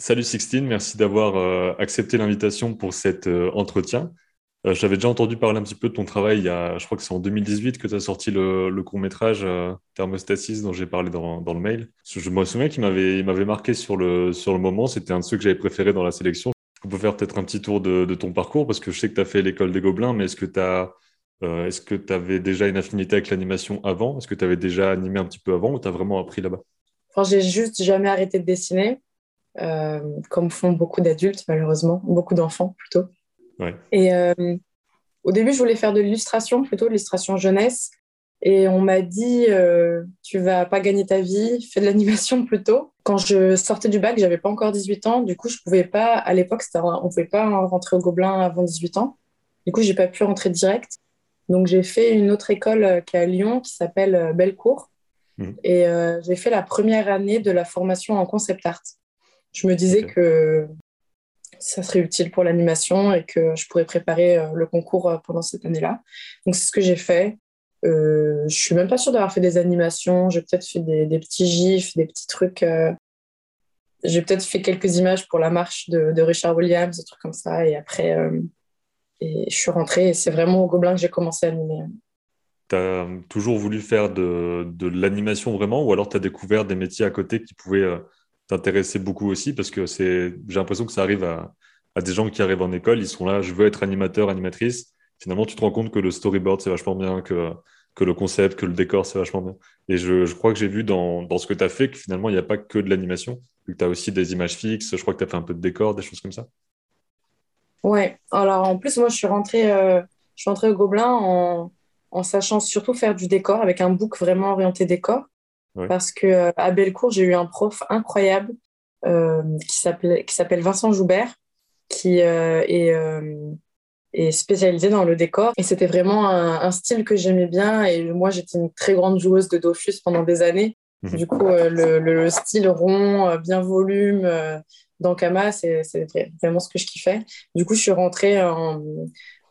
Salut Sixtine, merci d'avoir euh, accepté l'invitation pour cet euh, entretien. Euh, J'avais déjà entendu parler un petit peu de ton travail, je crois que c'est en 2018 que tu as sorti le, court-métrage Thermostasis dont j'ai parlé dans, le mail. Je me souviens qu'il m'avait marqué sur le, sur le moment, c'était un de ceux que j'avais préféré dans la sélection. On peut faire peut-être un petit tour de, ton parcours? Parce que je sais que tu as fait l'école des Gobelins, mais est-ce que tu. Est-ce que tu avais déjà une affinité avec l'animation avant? Est-ce que tu avais déjà animé un petit peu avant ou tu as vraiment appris là-bas? Enfin, J'ai juste jamais arrêté de dessiner. Euh, comme font beaucoup d'adultes, malheureusement, beaucoup d'enfants plutôt. Et euh, au début, je voulais faire de l'illustration, plutôt de l'illustration jeunesse. Et on m'a dit, euh, tu vas pas gagner ta vie, fais de l'animation plutôt. Quand je sortais du bac, j'avais pas encore 18 ans. Du coup, je pouvais pas, à l'époque, on pouvait pas rentrer au Gobelin avant 18 ans. Du coup, j'ai pas pu rentrer direct. Donc, j'ai fait une autre école qui est à Lyon, qui s'appelle Bellecour. Mmh. Et j'ai fait la première année de la formation en concept art. Je me disais que ça serait utile pour l'animation et que je pourrais préparer euh, le concours euh, pendant cette année-là. Donc, c'est ce que j'ai fait. Euh, je suis même pas sûre d'avoir fait des animations. J'ai peut-être fait des, petits gifs, des petits trucs. Euh. J'ai peut-être fait quelques images pour la marche de, Richard Williams, des trucs comme ça. Et après, et je suis rentrée et c'est vraiment au Gobelin que j'ai commencé à animer. Tu as toujours voulu faire de, de l'animation vraiment ou alors tu as découvert des métiers à côté qui pouvaient t'intéresser beaucoup aussi parce que c'est, j'ai l'impression que ça arrive à, des gens qui arrivent en école, ils sont là, je veux être animateur, animatrice. Finalement, tu te rends compte que le storyboard, c'est vachement bien, que, que le concept, que le décor, c'est vachement bien. Et je, je crois que j'ai vu dans, dans ce que tu as fait que finalement, il n'y a pas que de l'animation, que tu as aussi des images fixes, je crois que tu as fait un peu de décor, des choses comme ça. Ouais, alors en plus, moi, je suis rentrée, euh, je suis rentrée au Gobelin en, en sachant surtout faire du décor avec un book vraiment orienté décor. Parce que euh, à Bellecour, j'ai eu un prof incroyable euh, qui s'appelle Vincent Joubert, qui euh, est, est, spécialisé dans le décor. Et c'était vraiment un, style que j'aimais bien. Et moi, j'étais une très grande joueuse de Dofus pendant des années. Mhm. Du coup, le, le, style rond, bien volume, dans Kama, c'est vraiment ce que je kiffais. Du coup, je suis rentrée en,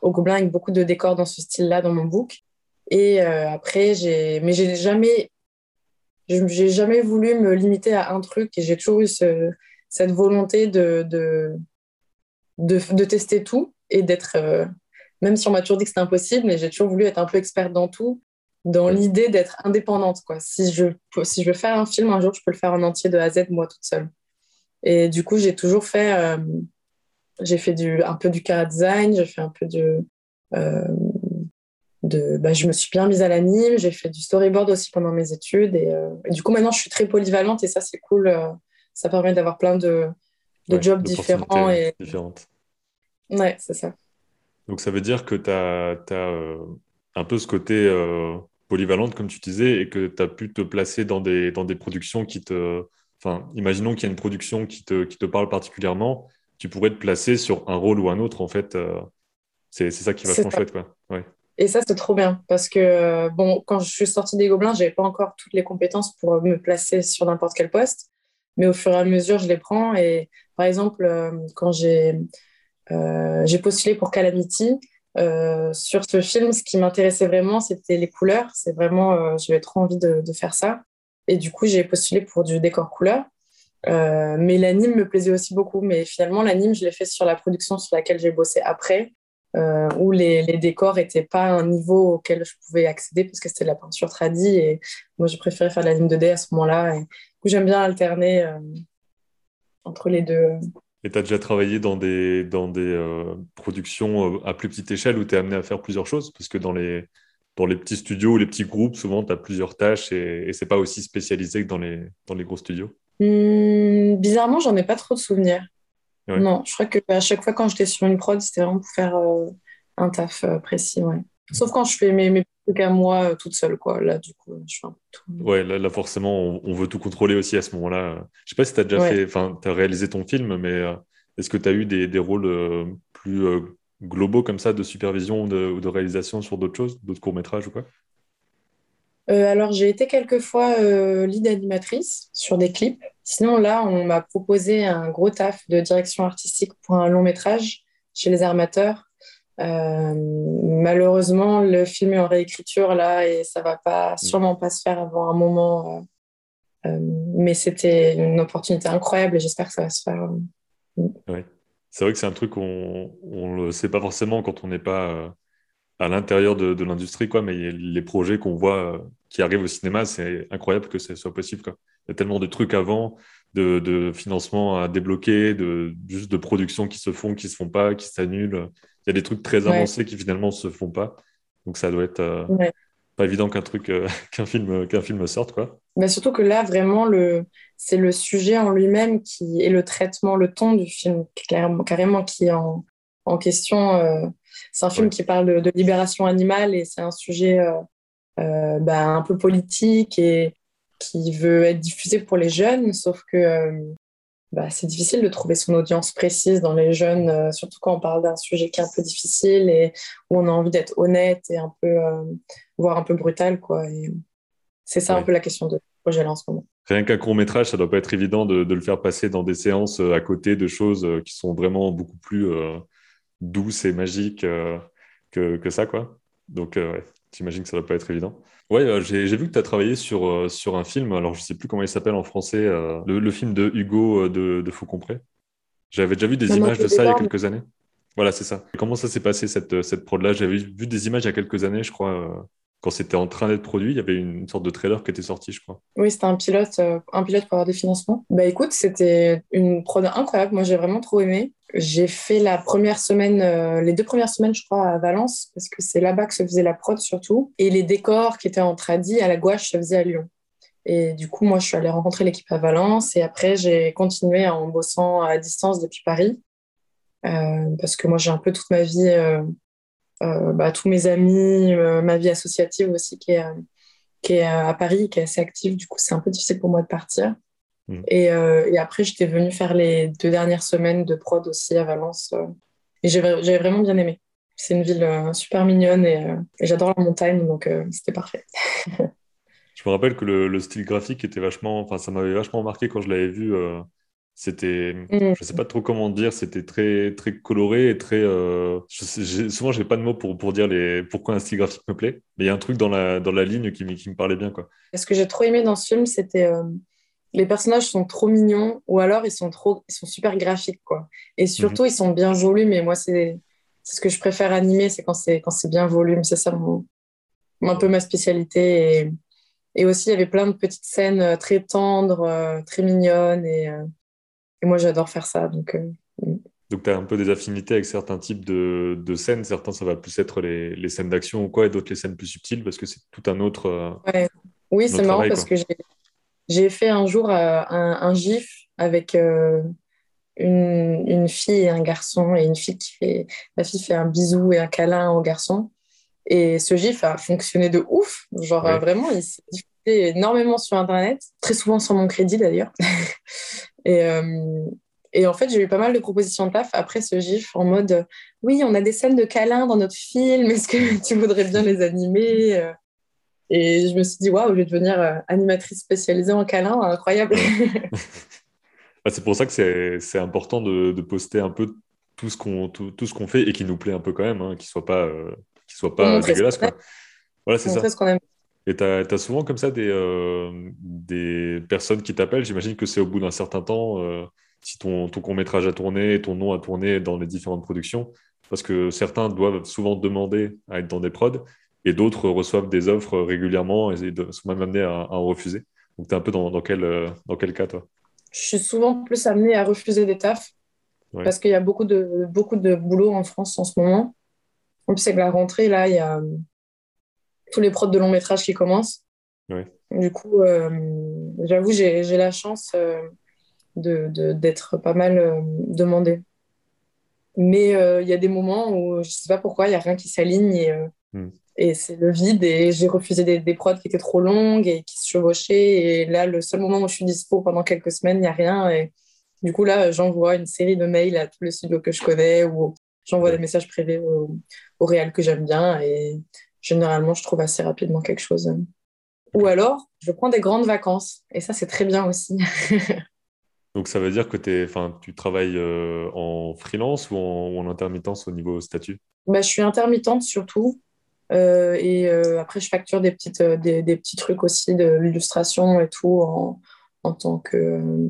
au Gobelin avec beaucoup de décors dans ce style-là dans mon book. Et après, j'ai, mais j'ai jamais je n'ai jamais voulu me limiter à un truc et j'ai toujours eu cette volonté de, de, de, tester tout et d'être, euh, même si on m'a toujours dit que c'était impossible, mais j'ai toujours voulu être un peu experte dans tout, dans l'idée d'être indépendante. Quoi. Si, je, si je veux faire un film, un jour, je peux le faire en entier de A à Z, moi toute seule. Et du coup, j'ai toujours fait, euh, j'ai fait du, un peu du cara design, j'ai fait un peu de, euh, bah, je me suis bien mise à l'anime, j'ai fait du storyboard aussi pendant mes études. Et, euh, du coup, maintenant, je suis très polyvalente et ça, c'est cool. Euh, ça permet d'avoir plein de, de jobs différents. Et... Différentes. Ouais, c'est ça. Donc, ça veut dire que tu as, as euh, un peu ce côté polyvalente, comme tu disais, et que tu as pu te placer dans des, dans des productions qui te. Enfin, imaginons qu'il y a une production qui te, qui te parle particulièrement, tu pourrais te placer sur un rôle ou un autre, en fait. c'est ça qui va être chouette, quoi. Ouais. Et ça, c'est trop bien parce que, euh, bon, quand je suis sortie des Gobelins, je n'avais pas encore toutes les compétences pour me placer sur n'importe quel poste. Mais au fur et à mesure, je les prends. Et par exemple, euh, quand j'ai euh, postulé pour Calamity, sur ce film, ce qui m'intéressait vraiment, c'était les couleurs. C'est vraiment, j'avais trop envie de, faire ça. Et du coup, j'ai postulé pour du décor couleur. mais l'anime me plaisait aussi beaucoup. Mais finalement, l'anime, je l'ai fait sur la production sur laquelle j'ai bossé après. Euh, où les, décors n'étaient pas un niveau auquel je pouvais accéder parce que c'était de la peinture tradie et moi je préférais faire de la ligne 2D à ce moment-là et j'aime bien alterner euh, entre les deux. Et tu as déjà travaillé dans des, dans des euh, productions à plus petite échelle où tu es amené à faire plusieurs choses? Parce que dans les, dans les petits studios ou les petits groupes, souvent tu as plusieurs tâches et, et c'est pas aussi spécialisé que dans les, dans les gros studios? Mmh, bizarrement, j'en ai pas trop de souvenirs. Non, je crois qu'à chaque fois quand j'étais sur une prod, c'était vraiment pour faire euh, un taf euh, précis, ouais. Sauf quand je fais mes, mes trucs à moi euh, toute seule, quoi. Là, du coup, je fais un peu tout. Ouais, là, forcément, on, veut tout contrôler aussi à ce moment-là. Je sais pas si tu as déjà fait, enfin, tu as réalisé ton film, mais est-ce que tu as eu des, des rôles plus globaux comme ça de supervision ou de, de réalisation sur d'autres choses, d'autres courts-métrages ou quoi? Alors, j'ai été quelques fois lead animatrice sur des clips. Sinon, là, on m'a proposé un gros taf de direction artistique pour un long métrage chez les armateurs. Euh, malheureusement, le film est en réécriture là et ça va pas, sûrement pas se faire avant un moment. Euh, mais c'était une opportunité incroyable et j'espère que ça va se faire. Oui. C'est vrai que c'est un truc qu'on ne le sait pas forcément quand on n'est pas à l'intérieur de, de l'industrie, quoi, mais les projets qu'on voit euh, qui arrivent au cinéma, c'est incroyable que ce soit possible. Quoi. Il y a tellement de trucs avant, de, de financement à débloquer, de, juste de production qui se font, qui se font pas, qui s'annulent. Il y a des trucs très avancés qui finalement se font pas. Donc ça doit être euh, pas évident qu'un truc, euh, qu'un film, qu'un film sorte, quoi. Mais surtout que là, vraiment, le, c'est le sujet en lui-même qui est le traitement, le ton du film, carrément, carrément qui est en, en question. C'est un film qui parle de, libération animale et c'est un sujet euh, euh, bah, un peu politique et qui veut être diffusé pour les jeunes, sauf que euh, bah, c'est difficile de trouver son audience précise dans les jeunes, surtout quand on parle d'un sujet qui est un peu difficile et où on a envie d'être honnête et un peu, voire un peu brutal. Quoi. c'est ça un peu la question de projet là en ce moment. Rien qu'un court métrage, ça doit pas être évident de, de, le faire passer dans des séances à côté de choses qui sont vraiment beaucoup plus douce et magique euh, que, que, ça, quoi. Donc, euh, ouais, j'imagine que ça ne doit pas être évident. Ouais, euh, j'ai vu que tu as travaillé sur, sur un film, alors je ne sais plus comment il s'appelle en français, le, film de Hugo de, de Faucompré. J'avais déjà vu des images de ça il y a quelques années. Voilà, c'est ça. Comment ça s'est passé cette, cette prod-là? J'avais vu des images il y a quelques années, je crois quand c'était en train d'être produit, il y avait une sorte de trailer qui était sorti, je crois. Oui, c'était un pilote, euh, un pilote pour avoir des financements. Bah écoute, c'était une prod incroyable. Moi, j'ai vraiment trop aimé. J'ai fait la première semaine, euh, les deux premières semaines, je crois, à Valence, parce que c'est là-bas que se faisait la prod surtout. Et les décors qui étaient en tradi à la gouache se faisaient à Lyon. Et du coup, moi, je suis allée rencontrer l'équipe à Valence. Et après, j'ai continué en bossant à distance depuis Paris. Euh, parce que moi, j'ai un peu toute ma vie bah, tous mes amis, euh, ma vie associative aussi qui est, qui est à Paris, qui est assez active. Du coup, c'est un peu difficile pour moi de partir. Mm. Et, euh, et, après, j'étais venue faire les deux dernières semaines de prod aussi à Valence. et j'avais vraiment bien aimé. C'est une ville super mignonne et, j'adore la montagne, donc c'était parfait. je me rappelle que le, le, style graphique était vachement, enfin, ça m'avait vachement marqué quand je l'avais vu c'était, mm. je ne sais pas trop comment dire, c'était très, très coloré et très. Euh, je souvent, je n'ai pas de mots pour, pour dire les, pourquoi un style graphique me plaît, mais il y a un truc dans la, dans la ligne qui, qui me parlait bien. Quoi. Ce que j'ai trop aimé dans ce film, c'était. Euh, les personnages sont trop mignons ou alors ils sont, trop, ils sont super graphiques. Quoi. Et surtout, mhm. ils sont bien volus, mais moi, c'est ce que je préfère animer, c'est quand c'est bien volume. C'est ça mon, un peu ma spécialité. Et, et, aussi, il y avait plein de petites scènes euh, très tendres, très mignonnes. Et, et moi, j'adore faire ça. Donc, euh, mm. donc tu as un peu des affinités avec certains types de, de scènes. Certains, ça va plus être les, les scènes d'action ou quoi, et d'autres les scènes plus subtiles parce que c'est tout un autre. Euh, oui, c'est marrant parce que j'ai fait un jour euh, un, gif avec une, une, fille et un garçon, et une fille qui fait. La fille fait un bisou et un câlin au garçon. Et ce gif a fonctionné de ouf. Genre, vraiment, il s'est diffusé énormément sur Internet, très souvent sur mon crédit d'ailleurs. Et, euh, et en fait, j'ai eu pas mal de propositions de taf après ce GIF en mode Oui, on a des scènes de câlins dans notre film, est-ce que tu voudrais bien les animer euh? Et je me suis dit Waouh, je vais devenir euh, animatrice spécialisée en câlins, incroyable C'est pour ça que c'est important de, de, poster un peu tout ce qu'on tout, tout, ce qu'on fait et qui nous plaît un peu quand même, hein, qu'il ne soit pas, soit pas dégueulasse. Quoi. Voilà, c'est ça. Ce qu'on aime. Et tu as, souvent comme ça des, euh, des personnes qui t'appellent. J'imagine que c'est au bout d'un certain temps, euh, si ton, ton court-métrage a tourné, ton nom a tourné dans les différentes productions, parce que certains doivent souvent demander à être dans des prods, et d'autres reçoivent des offres régulièrement et sont même amenés à, en refuser. Donc tu es un peu dans, dans, quel, euh, dans quel cas, toi? Je suis souvent plus amenée à refuser des tafs, parce qu'il y a beaucoup de, beaucoup de boulot en France en ce moment. En plus, avec la rentrée, là, il y a tous les prods de long métrage qui commencent. Du coup, euh, j'avoue, j'ai la chance euh, d'être pas mal euh, demandé. Mais il y a des moments où je ne sais pas pourquoi, il n'y a rien qui s'aligne et, hmm. et c'est le vide. Et j'ai refusé des, des, prods qui étaient trop longues et qui se chevauchaient. Et là, le seul moment où je suis dispo pendant quelques semaines, il n'y a rien. Et du coup, là, j'envoie une série de mails à tous les studios que je connais ou j'envoie des messages privés au, au réal que j'aime bien. Et généralement, je trouve assez rapidement quelque chose. Ou alors, je prends des grandes vacances. Et ça, c'est très bien aussi. Donc, ça veut dire que es, tu travailles euh, en freelance ou en, intermittence au niveau statut? Bah, Je suis intermittente surtout. et après, je facture des, petites, des, des, petits trucs aussi de l'illustration et tout en, en tant que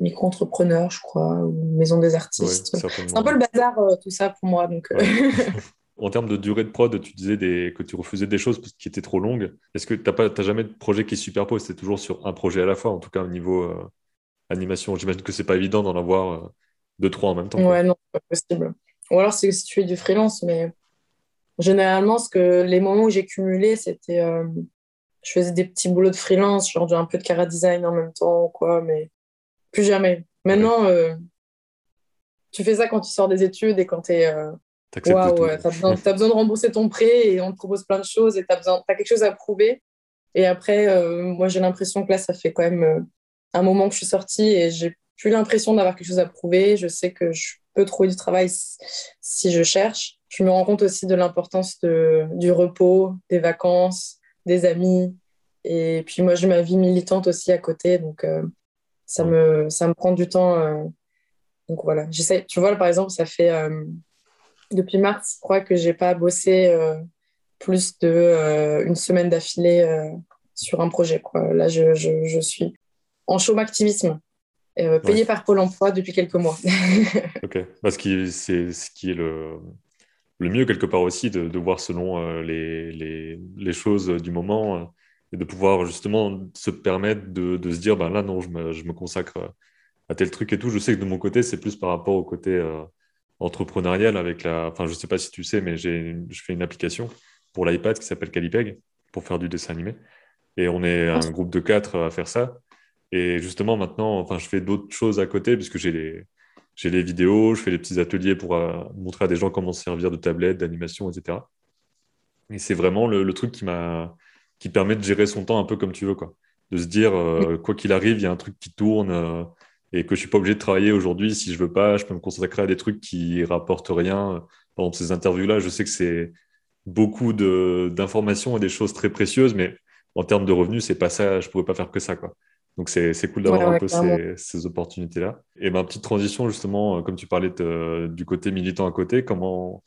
micro-entrepreneur, je crois, ou maison des artistes. c'est un peu le bazar, tout ça pour moi. Donc, En termes de durée de prod, tu disais des... que tu refusais des choses qui étaient trop longues. Est-ce que tu n'as jamais de projet qui se superpose C'était toujours sur un projet à la fois, en tout cas au niveau euh, animation? J'imagine que c'est pas évident d'en avoir euh, deux, trois en même temps. Ouais, non, pas possible. Ou alors c'est si tu fais du freelance, mais généralement, ce que les moments où j'ai cumulé, c'était. Euh, je faisais des petits boulots de freelance, genre un peu de cara design en même temps, quoi, mais plus jamais. Maintenant, tu fais ça quand tu sors des études et quand tu es Waouh, ouais, tu as, besoin de rembourser ton prêt et on te propose plein de choses et tu as, as, quelque chose à prouver. Et après, euh, moi, j'ai l'impression que là, ça fait quand même euh, un moment que je suis sortie et j'ai plus l'impression d'avoir quelque chose à prouver. Je sais que je peux trouver du travail si je cherche. Je me rends compte aussi de l'importance du repos, des vacances, des amis. Et puis moi, j'ai ma vie militante aussi à côté. Donc, euh, ça, me, ça me prend du temps. donc voilà, j'essaie. Tu vois, par exemple, ça fait depuis mars, je crois que j'ai pas bossé euh, plus de euh, une semaine d'affilée euh, sur un projet. Quoi. Là, je, je, suis en chôme activisme, payé par Pôle Emploi depuis quelques mois. ok, parce que c'est ce qui est le, le mieux quelque part aussi de, de voir selon les, les, les, choses du moment et de pouvoir justement se permettre de, de se dire ben là non, je me, je me, consacre à tel truc et tout. Je sais que de mon côté, c'est plus par rapport au côté entrepreneurial avec la. Enfin, je ne sais pas si tu sais, mais j'ai, je fais une application pour l'iPad qui s'appelle Calipeg pour faire du dessin animé. Et on est un groupe de quatre à faire ça. Et justement, maintenant, enfin, je fais d'autres choses à côté puisque j'ai les, j'ai les vidéos, je fais des petits ateliers pour euh, montrer à des gens comment se servir de tablettes, d'animation, etc. Et c'est vraiment le, truc qui m'a qui permet de gérer son temps un peu comme tu veux, quoi. De se dire, euh, quoi qu'il arrive, il y a un truc qui tourne. Euh, et que je suis pas obligé de travailler aujourd'hui si je veux pas. Je peux me consacrer à des trucs qui rapportent rien. Dans ces interviews-là, je sais que c'est beaucoup d'informations et des choses très précieuses, mais en termes de revenus, c'est pas ça. Je pourrais pas faire que ça, quoi. Donc c'est cool d'avoir un peu ces, ces opportunités-là. Et ma petite transition, justement, euh, comme tu parlais du côté militant à côté, comment,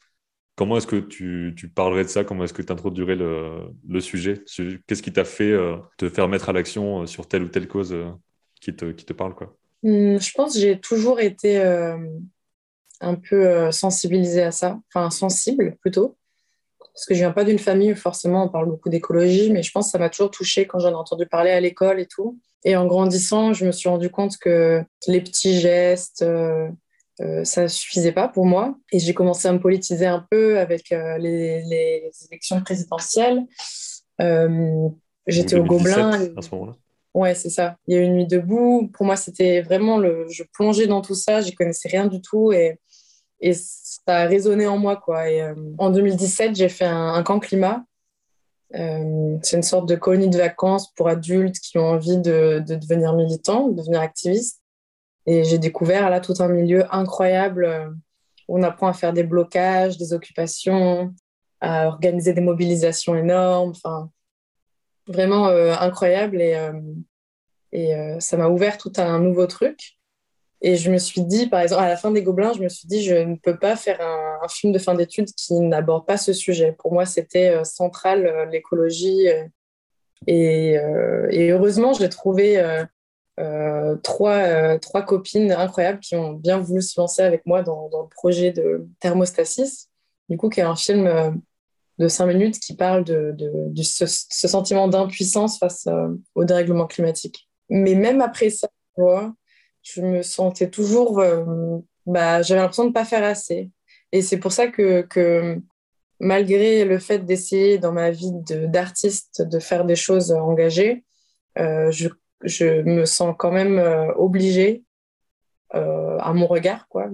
comment est-ce que tu, tu, parlerais de ça? Comment est-ce que tu introduirais le, le sujet? Qu'est-ce qui t'a fait euh, te faire mettre à l'action euh, sur telle ou telle cause qui, te, qui te parle quoi? Hmm, je pense que j'ai toujours été euh, un peu euh, sensibilisée à ça, enfin sensible plutôt, parce que je viens pas d'une famille où forcément on parle beaucoup d'écologie, mais je pense que ça m'a toujours touchée quand j'en ai entendu parler à l'école et tout. Et en grandissant, je me suis rendu compte que les petits gestes, euh, ça ne suffisait pas pour moi. Et j'ai commencé à me politiser un peu avec les, les, élections présidentielles. J'étais au Gobelin. À ce moment-là Ouais, c'est ça. Il y a eu une nuit debout. Pour moi, c'était vraiment le. Je plongeais dans tout ça, j'y connaissais rien du tout et, et ça a résonné en moi. Quoi. Euh, en 2017, j'ai fait un, camp climat. Euh, c'est une sorte de colonie de vacances pour adultes qui ont envie de, de devenir militants, de devenir activistes. Et j'ai découvert là tout un milieu incroyable euh, où on apprend à faire des blocages, des occupations, à organiser des mobilisations énormes. Enfin, vraiment euh, incroyable et, euh, et euh, ça m'a ouvert tout un nouveau truc. Et je me suis dit, par exemple, à la fin des Gobelins, je me suis dit, je ne peux pas faire un, film de fin d'études qui n'aborde pas ce sujet. Pour moi, c'était central, l'écologie. Et, et, heureusement, j'ai trouvé trois, trois copines incroyables qui ont bien voulu se lancer avec moi dans, dans le projet de Thermostasis, du coup, qui est un film de cinq minutes qui parle de, ce, sentiment d'impuissance face euh, au dérèglement climatique. Mais même après ça, je me sentais toujours, euh, bah, j'avais l'impression de ne pas faire assez. Et c'est pour ça que, que, malgré le fait d'essayer dans ma vie d'artiste de, faire des choses engagées, euh, je, je, me sens quand même obligée, à mon regard, quoi,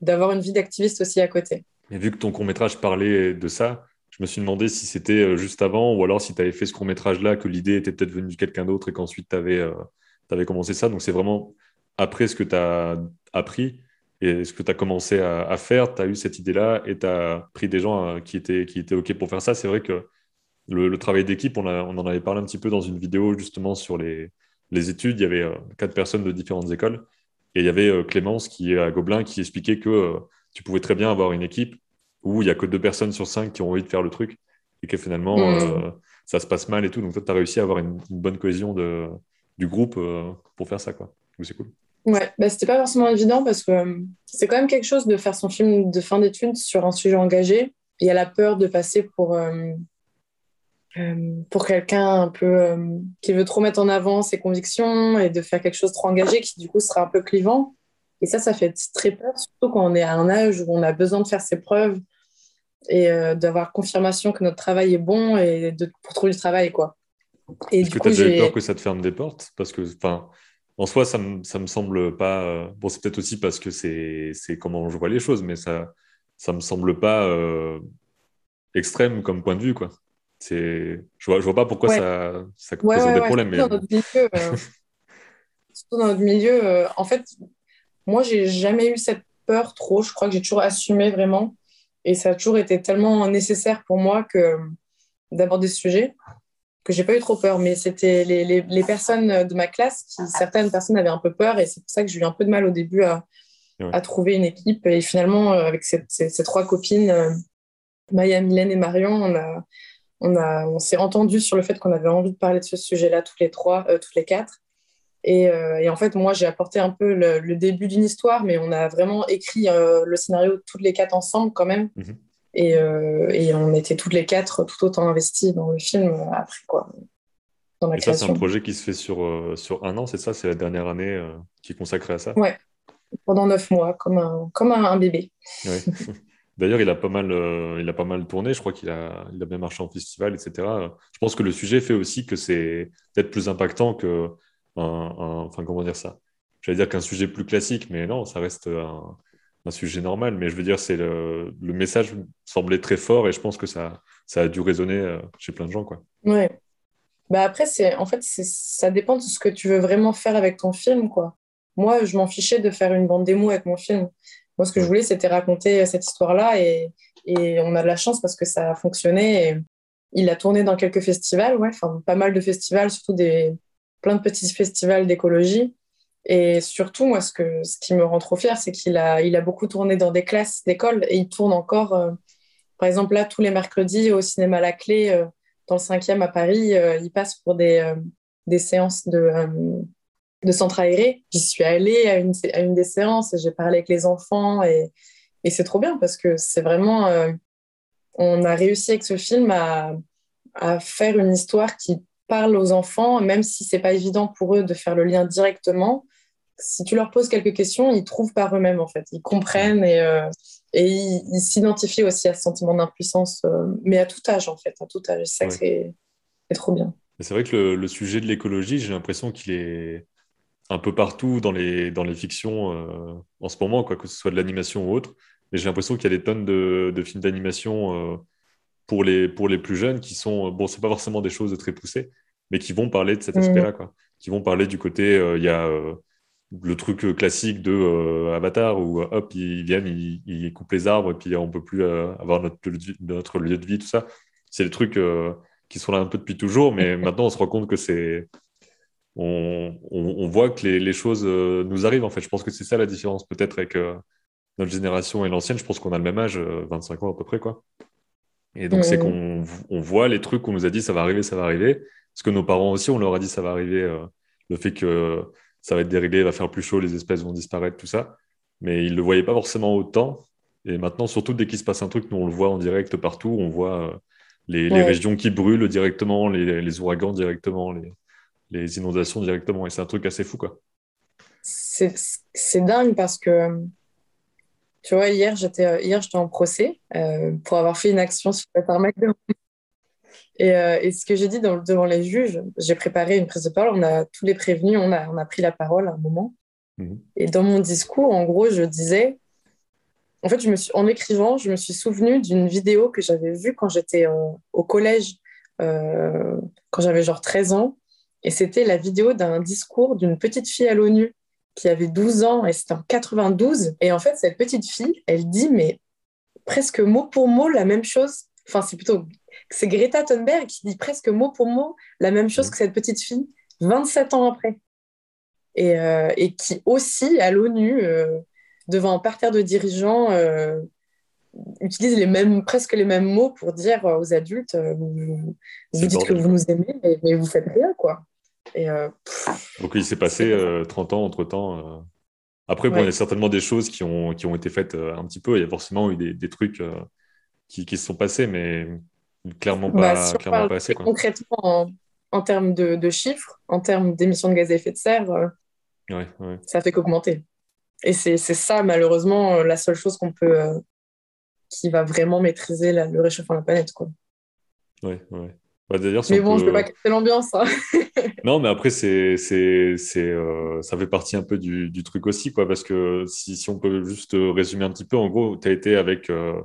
d'avoir une vie d'activiste aussi à côté. Et vu que ton court-métrage parlait de ça, je me suis demandé si c'était euh, juste avant ou alors si tu avais fait ce court-métrage-là, que l'idée était peut-être venue de quelqu'un d'autre et qu'ensuite tu avais, euh, commencé ça. Donc c'est vraiment après ce que tu as appris et ce que tu as commencé à, faire, tu as eu cette idée-là et tu as pris des gens euh, qui, étaient, qui étaient OK pour faire ça. C'est vrai que le, travail d'équipe, on, on, en avait parlé un petit peu dans une vidéo justement sur les, les études. Il y avait quatre personnes de différentes écoles et il y avait Clémence qui est à Gobelin qui expliquait que tu pouvais très bien avoir une équipe où il n'y a que deux personnes sur cinq qui ont envie de faire le truc. et que finalement, mm. ça se passe mal et tout. Donc toi, tu as réussi à avoir une, bonne cohésion de, du groupe pour faire ça, quoi. C'est cool. Ouais, bah, c'était pas forcément évident parce que c'est quand même quelque chose de faire son film de fin d'études sur un sujet engagé. Il y a la peur de passer pour, pour quelqu'un un peu qui veut trop mettre en avant ses convictions et de faire quelque chose trop engagé qui du coup sera un peu clivant. Et ça, ça fait très peur, surtout quand on est à un âge où on a besoin de faire ses preuves et euh, d'avoir confirmation que notre travail est bon et de, pour trouver du travail. quoi. Est-ce que tu as déjà eu peur que ça te ferme des portes Parce que, enfin, en soi, ça me, ça me semble pas. Euh, bon, c'est peut-être aussi parce que c'est comment je vois les choses, mais ça, ça me semble pas euh, extrême comme point de vue, quoi. Je vois, je vois pas pourquoi ça, ça pose des problèmes. Mais... Dans notre milieu, surtout dans notre milieu en fait, moi, j'ai jamais eu cette peur trop. Je crois que j'ai toujours assumé vraiment. Et ça a toujours été tellement nécessaire pour moi que d'aborder ce sujet que j'ai pas eu trop peur. Mais c'était les, les, les, personnes de ma classe qui, certaines personnes avaient un peu peur. Et c'est pour ça que j'ai eu un peu de mal au début à, à trouver une équipe. Et finalement, euh, avec ces, ces, trois copines, euh, Maya, Mylène et Marion, on a, on, a, on s'est entendu sur le fait qu'on avait envie de parler de ce sujet-là toutes les trois, euh, toutes les quatre. Euh, et, en fait, moi, j'ai apporté un peu le, début d'une histoire, mais on a vraiment écrit euh, le scénario toutes les quatre ensemble quand même. Mhm. Et, euh, et, on était toutes les quatre tout autant investis dans le film après quoi. Dans et ça, c'est un projet qui se fait sur, sur un an, c'est ça? C'est la dernière année qui est consacrée à ça? Ouais, pendant neuf mois, comme un, comme un, bébé. D'ailleurs, il a pas mal, il a pas mal tourné. Je crois qu'il a, il a bien marché en festival, etc. Je pense que le sujet fait aussi que c'est peut-être plus impactant que enfin comment dire ça? J'allais dire qu'un sujet plus classique, mais non, ça reste un, sujet normal. Mais je veux dire, c'est le, le, message semblait très fort et je pense que ça, ça a dû résonner euh, chez plein de gens, quoi. Ouais. Bah après, c'est en fait, ça dépend de ce que tu veux vraiment faire avec ton film, quoi. Moi, je m'en fichais de faire une bande démo avec mon film. Moi, ce que je voulais, c'était raconter cette histoire-là et, et, on a de la chance parce que ça a fonctionné. Et il a tourné dans quelques festivals, ouais, enfin pas mal de festivals, surtout des, plein de petits festivals d'écologie. Et surtout, moi, ce, que, ce qui me rend trop fière, c'est qu'il a, il a beaucoup tourné dans des classes d'école et il tourne encore, euh, par exemple, là, tous les mercredis au cinéma La Clé, euh, dans le 5e à Paris, euh, il passe pour des, des séances de, de centre aéré. J'y suis allée à une, à une des séances et j'ai parlé avec les enfants et, et c'est trop bien parce que c'est vraiment. on a réussi avec ce film à, à faire une histoire qui parle aux enfants, même si c'est pas évident pour eux de faire le lien directement. Si tu leur poses quelques questions, ils trouvent par eux-mêmes en fait. Ils comprennent et, euh, et ils s'identifient aussi à ce sentiment d'impuissance, euh, mais à tout âge en fait, à tout âge. C'est ça c'est trop bien. C'est vrai que le, sujet de l'écologie, j'ai l'impression qu'il est un peu partout dans les, dans les fictions euh, en ce moment, quoi, que ce soit de l'animation ou autre. Mais j'ai l'impression qu'il y a des tonnes de, de films d'animation pour les, pour les plus jeunes qui sont, bon, c'est pas forcément des choses très poussées, mais qui vont parler de cet aspect-là, mm. quoi. Qui vont parler du côté, euh, il y a euh, le truc classique de euh, Avatar où hop, ils viennent, ils, coupent les arbres et puis on peut plus avoir notre, notre lieu de vie, tout ça. C'est des trucs qui sont là un peu depuis toujours, mais maintenant on se rend compte que c'est. On, on, voit que les, les choses nous arrivent en fait. Je pense que c'est ça la différence peut-être avec notre génération et l'ancienne. Je pense qu'on a le même âge, 25 ans à peu près, quoi. Et donc, c'est qu'on on voit les trucs qu'on nous a dit ça va arriver, ça va arriver. Parce que nos parents aussi, on leur a dit ça va arriver. Euh, le fait que ça va être déréglé, va faire plus chaud, les espèces vont disparaître, tout ça. Mais ils ne le voyaient pas forcément autant. Et maintenant, surtout dès qu'il se passe un truc, nous on le voit en direct partout. On voit euh, les, régions qui brûlent directement, les, ouragans directement, les, inondations directement. Et c'est un truc assez fou, quoi. C'est dingue parce que tu vois, hier, j'étais euh, hier, j'étais en procès euh, pour avoir fait une action sur le tarmac de et, euh, et, ce que j'ai dit devant les juges, j'ai préparé une prise de parole, on a tous les prévenus, on a, on a pris la parole à un moment. Mhm. Et dans mon discours, en gros, je disais, en fait, je me suis, en écrivant, je me suis souvenu d'une vidéo que j'avais vue quand j'étais au collège, quand j'avais genre 13 ans. Et c'était la vidéo d'un discours d'une petite fille à l'ONU qui avait 12 ans et c'était en 92. Et en fait, cette petite fille, elle dit, mais presque mot pour mot la même chose. Enfin, c'est plutôt. C'est Greta Thunberg qui dit presque mot pour mot la même chose que cette petite fille 27 ans après. Et, euh, et qui aussi, à l'ONU, euh, devant un parterre de dirigeants, euh, utilisent les mêmes, presque les mêmes mots pour dire aux adultes vous, dites que vous nous aimez, mais, mais vous faites rien, quoi. Et, Donc, il s'est passé 30 ans entre temps. Après, bon, il y a certainement des choses qui ont, qui ont été faites un petit peu. Il y a forcément eu des, des trucs qui, qui, se sont passés, mais clairement pas, bah, clairement pas assez. Concrètement, en, en termes de, de, chiffres, en termes d'émissions de gaz à effet de serre, ouais, ouais. ça fait qu'augmenter. Et c'est ça, malheureusement, la seule chose qu'on peut, qui va vraiment maîtriser le réchauffement de la planète. Quoi. Ouais, ouais. Bah, mais bon, je ne peux pas casser l'ambiance. Hein. non, mais après, c'est, c'est, c'est, euh, ça fait partie un peu du, du, truc aussi, quoi, parce que si, si, on peut juste résumer un petit peu, en gros, tu as été avec, euh,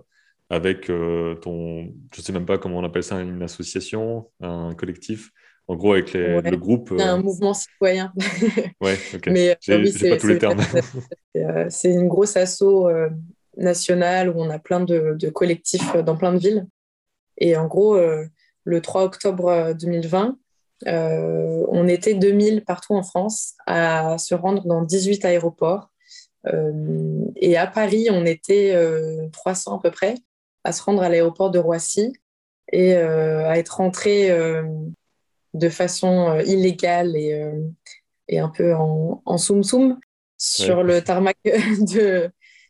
avec euh, ton, je ne sais même pas comment on appelle ça, une association, un collectif, en gros, avec les, le groupe. Un mouvement citoyen. ouais, ok. Mais j'ai, pas tous les termes. c'est une grosse asso nationale où on a plein de, de, collectifs dans plein de villes. Et en gros, le 3 octobre 2020, euh, euh, on était 2000 partout en France à se rendre dans 18 aéroports. Euh, et à Paris, on était 300 à peu près à se rendre à l'aéroport de Roissy et à être rentrés de façon illégale et, et, un peu en, en soum-soum sur le tarmac de,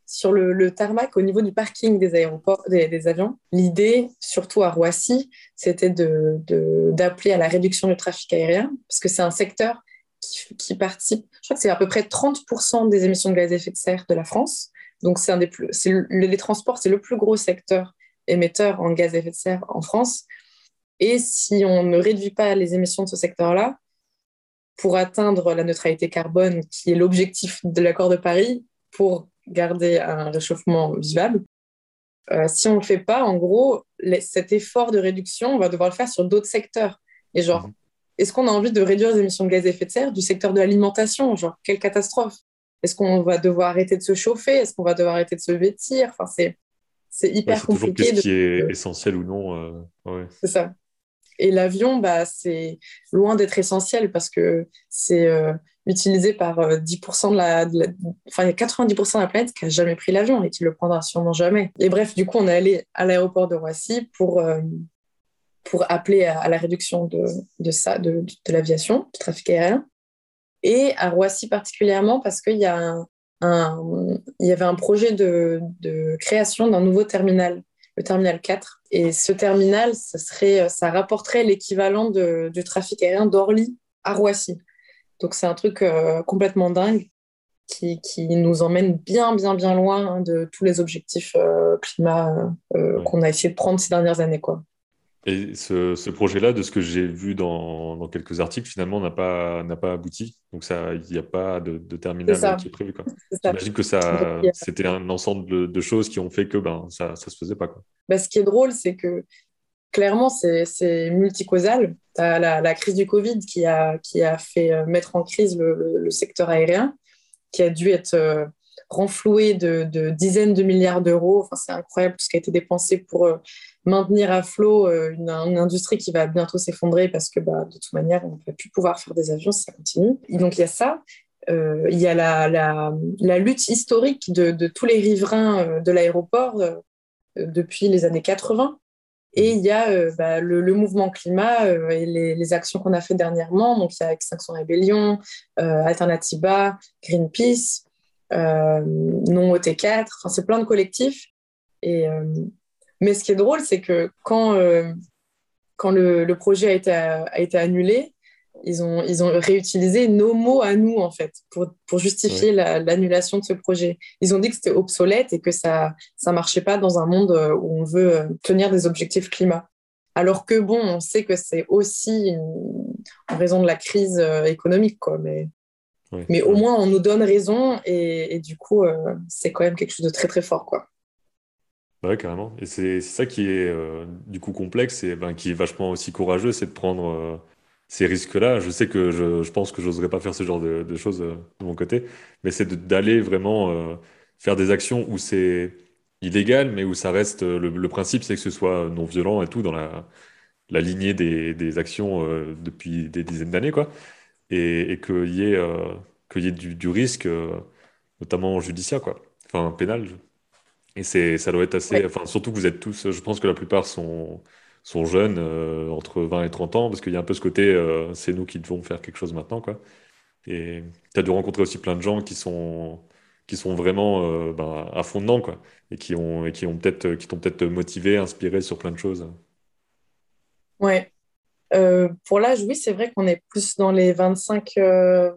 sur le, tarmac au niveau du parking des aéroports, des, avions. L'idée, surtout à Roissy, c'était d'appeler à la réduction du trafic aérien, parce que c'est un secteur qui, participe, je crois que c'est à peu près 30% des émissions de gaz à effet de serre de la France. Donc, c'est un des plus, les transports, c'est le plus gros secteur émetteur en gaz à effet de serre en France. Et si on ne réduit pas les émissions de ce secteur-là, pour atteindre la neutralité carbone, qui est l'objectif de l'accord de Paris, pour garder un réchauffement vivable. Euh, si on ne le fait pas, en gros, cet effort de réduction, on va devoir le faire sur d'autres secteurs. Et genre, mhm. est-ce qu'on a envie de réduire les émissions de gaz à effet de serre du secteur de l'alimentation? Genre, quelle catastrophe Est-ce qu'on va devoir arrêter de se chauffer? Est-ce qu'on va devoir arrêter de se vêtir? Enfin, c'est, c'est hyper compliqué. C'est ce qui est essentiel ou non. Euh, c'est ça. Et l'avion, bah, c'est loin d'être essentiel parce que c'est euh, utilisé par 10% euh, de la, Enfin, il y a 90% de la planète qui n'a jamais pris l'avion et qui le prendra sûrement jamais. Et bref, du coup, on est allé à l'aéroport de Roissy pour, euh, pour appeler à, la réduction de, de ça, de, de l'aviation, du trafic aérien. Et à Roissy particulièrement parce qu'il y, y avait un projet de, de création d'un nouveau terminal, le terminal 4. Et ce terminal, ça, serait, ça rapporterait l'équivalent du trafic aérien d'Orly à Roissy. Donc c'est un truc euh, complètement dingue qui, qui, nous emmène bien, bien, bien loin hein, de tous les objectifs euh, climat euh, qu'on a essayé de prendre ces dernières années. Quoi. Et ce, ce projet-là, de ce que j'ai vu dans, dans, quelques articles, finalement, n'a pas, pas abouti. Donc, il n'y a pas de, de terminal qui est prévu. J'imagine que ça, c'était un ensemble de, choses qui ont fait que ben, ça ne se faisait pas. Quoi. Bah, ce qui est drôle, c'est que clairement, c'est multicausal. Tu la, crise du Covid qui a, fait euh, mettre en crise le, secteur aérien, qui a dû être euh, renfloué de, dizaines de milliards d'euros. Enfin, c'est incroyable tout ce qui a été dépensé pour euh, maintenir à flot une, industrie qui va bientôt s'effondrer parce que bah, de toute manière, on ne va plus pouvoir faire des avions si ça continue. Donc, il y a ça. il y a la, lutte historique de, tous les riverains de l'aéroport depuis les années 80 et il y a euh, bah, le, mouvement climat euh, et les, actions qu'on a fait dernièrement. Donc, il y a Extinction Rébellion, euh, Alternativa, Greenpeace, Non OT4. Enfin, c'est plein de collectifs. Et, mais ce qui est drôle, c'est que quand, quand le, le, projet a été, a été annulé, ils ont, ils ont réutilisé nos mots à nous, en fait, pour, pour justifier l'annulation de ce projet. Ils ont dit que c'était obsolète et que ça ne marchait pas dans un monde euh, où on veut euh, tenir des objectifs climat. Alors que, bon, on sait que c'est aussi en raison de la crise euh, économique, quoi. Mais, mais au moins, on nous donne raison et, et du coup, c'est quand même quelque chose de très, très fort, quoi. Ouais, carrément. Et c'est ça qui est du coup complexe et ben, qui est vachement aussi courageux, c'est de prendre ces risques-là. Je sais que je, je pense que j'oserais pas faire ce genre de, de choses euh, de mon côté, mais c'est d'aller vraiment euh, faire des actions où c'est illégal, mais où ça reste. Euh, le, principe, c'est que ce soit non violent et tout dans la, la lignée des, des actions depuis des dizaines d'années, quoi. Et, et qu'il y ait, qu'il y ait du, du risque, notamment judiciaire, quoi. Enfin, pénal. Et c'est, ça doit être assez. Enfin, surtout que vous êtes tous, je pense que la plupart sont, sont jeunes, euh, entre 20 et 30 ans, parce qu'il y a un peu ce côté, euh, c'est nous qui devons faire quelque chose maintenant, quoi. Et tu as dû rencontrer aussi plein de gens qui sont, qui sont vraiment ben, à fond dedans, quoi, et qui ont, et qui ont peut-être, qui t'ont peut-être motivé, inspiré sur plein de choses. Ouais. pour l'âge, oui, c'est vrai qu'on est plus dans les 25,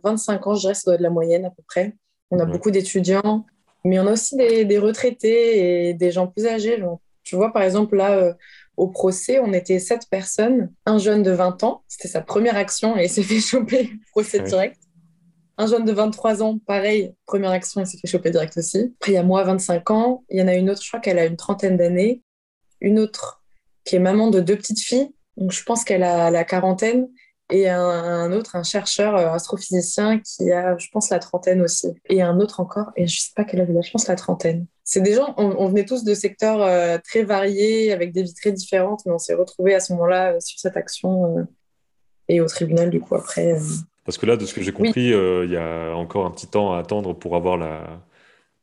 25 ans, je dirais, ça doit être la moyenne à peu près. On a beaucoup d'étudiants, mais on a aussi des, des, retraités et des gens plus âgés. tu vois, par exemple, là, au procès, on était sept personnes, un jeune de 20 ans, c'était sa première action et il s'est fait choper, procès direct. Un jeune de 23 ans, pareil, première action, il s'est fait choper direct aussi. Après, il y a moi, 25 ans. Il y en a une autre, je crois qu'elle a une trentaine d'années. Une autre qui est maman de deux petites filles. Donc, je pense qu'elle a la quarantaine et un, autre, un chercheur euh, astrophysicien qui a, je pense, la trentaine aussi. Et un autre encore, et je sais pas quelle âge je pense la trentaine. C'est des gens, on, venait tous de secteurs euh, très variés, avec des vies très différentes, mais on s'est retrouvés à ce moment-là euh, sur cette action et au tribunal, du coup, après. Parce que là, de ce que j'ai compris, il y a encore un petit temps à attendre pour avoir la,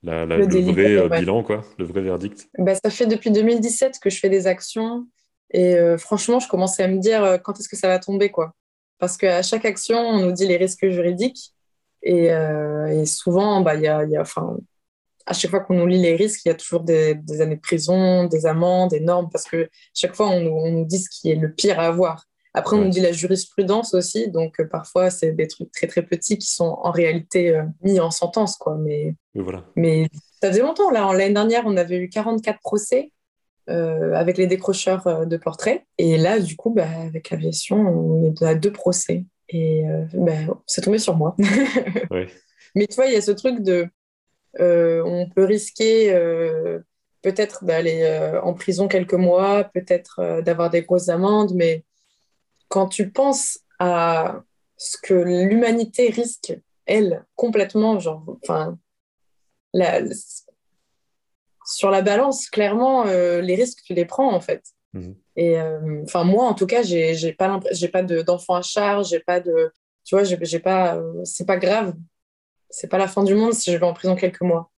le, vrai bilan, quoi, le vrai verdict. Bah, ça fait depuis 2017 que je fais des actions. Et franchement, je commençais à me dire quand est-ce que ça va tomber, quoi. Parce qu'à chaque action, on nous dit les risques juridiques. Et, euh, souvent, bah, y a, y a, à chaque fois qu'on nous lit les risques, il y a toujours des, années de prison, des amendes, des normes, parce que chaque fois, on, on nous dit ce qui est le pire à avoir. Après, on nous dit la jurisprudence aussi, donc euh, parfois, c'est des trucs très très petits qui sont en réalité euh, mis en sentence. Quoi. Mais, voilà. mais ça faisait longtemps. L'année dernière, on avait eu 44 procès euh, avec les décrocheurs euh, de portraits. Et là, du coup, bah, avec l'aviation, on est à deux procès. Et euh, bah, c'est tombé sur moi. Mais tu vois, il y a ce truc de. on peut risquer peut-être d'aller en prison quelques mois, peut-être d'avoir des grosses amendes, mais quand tu penses à ce que l'humanité risque, elle, complètement, genre, enfin, la, sur la balance, clairement, euh, les risques, tu les prends, en fait. Mhm. Et euh, enfin, moi, en tout cas, j'ai, pas j'ai pas d'enfants à charge, j'ai pas de, tu vois, j'ai, pas, euh, c'est pas grave, c'est pas la fin du monde si je vais en prison quelques mois.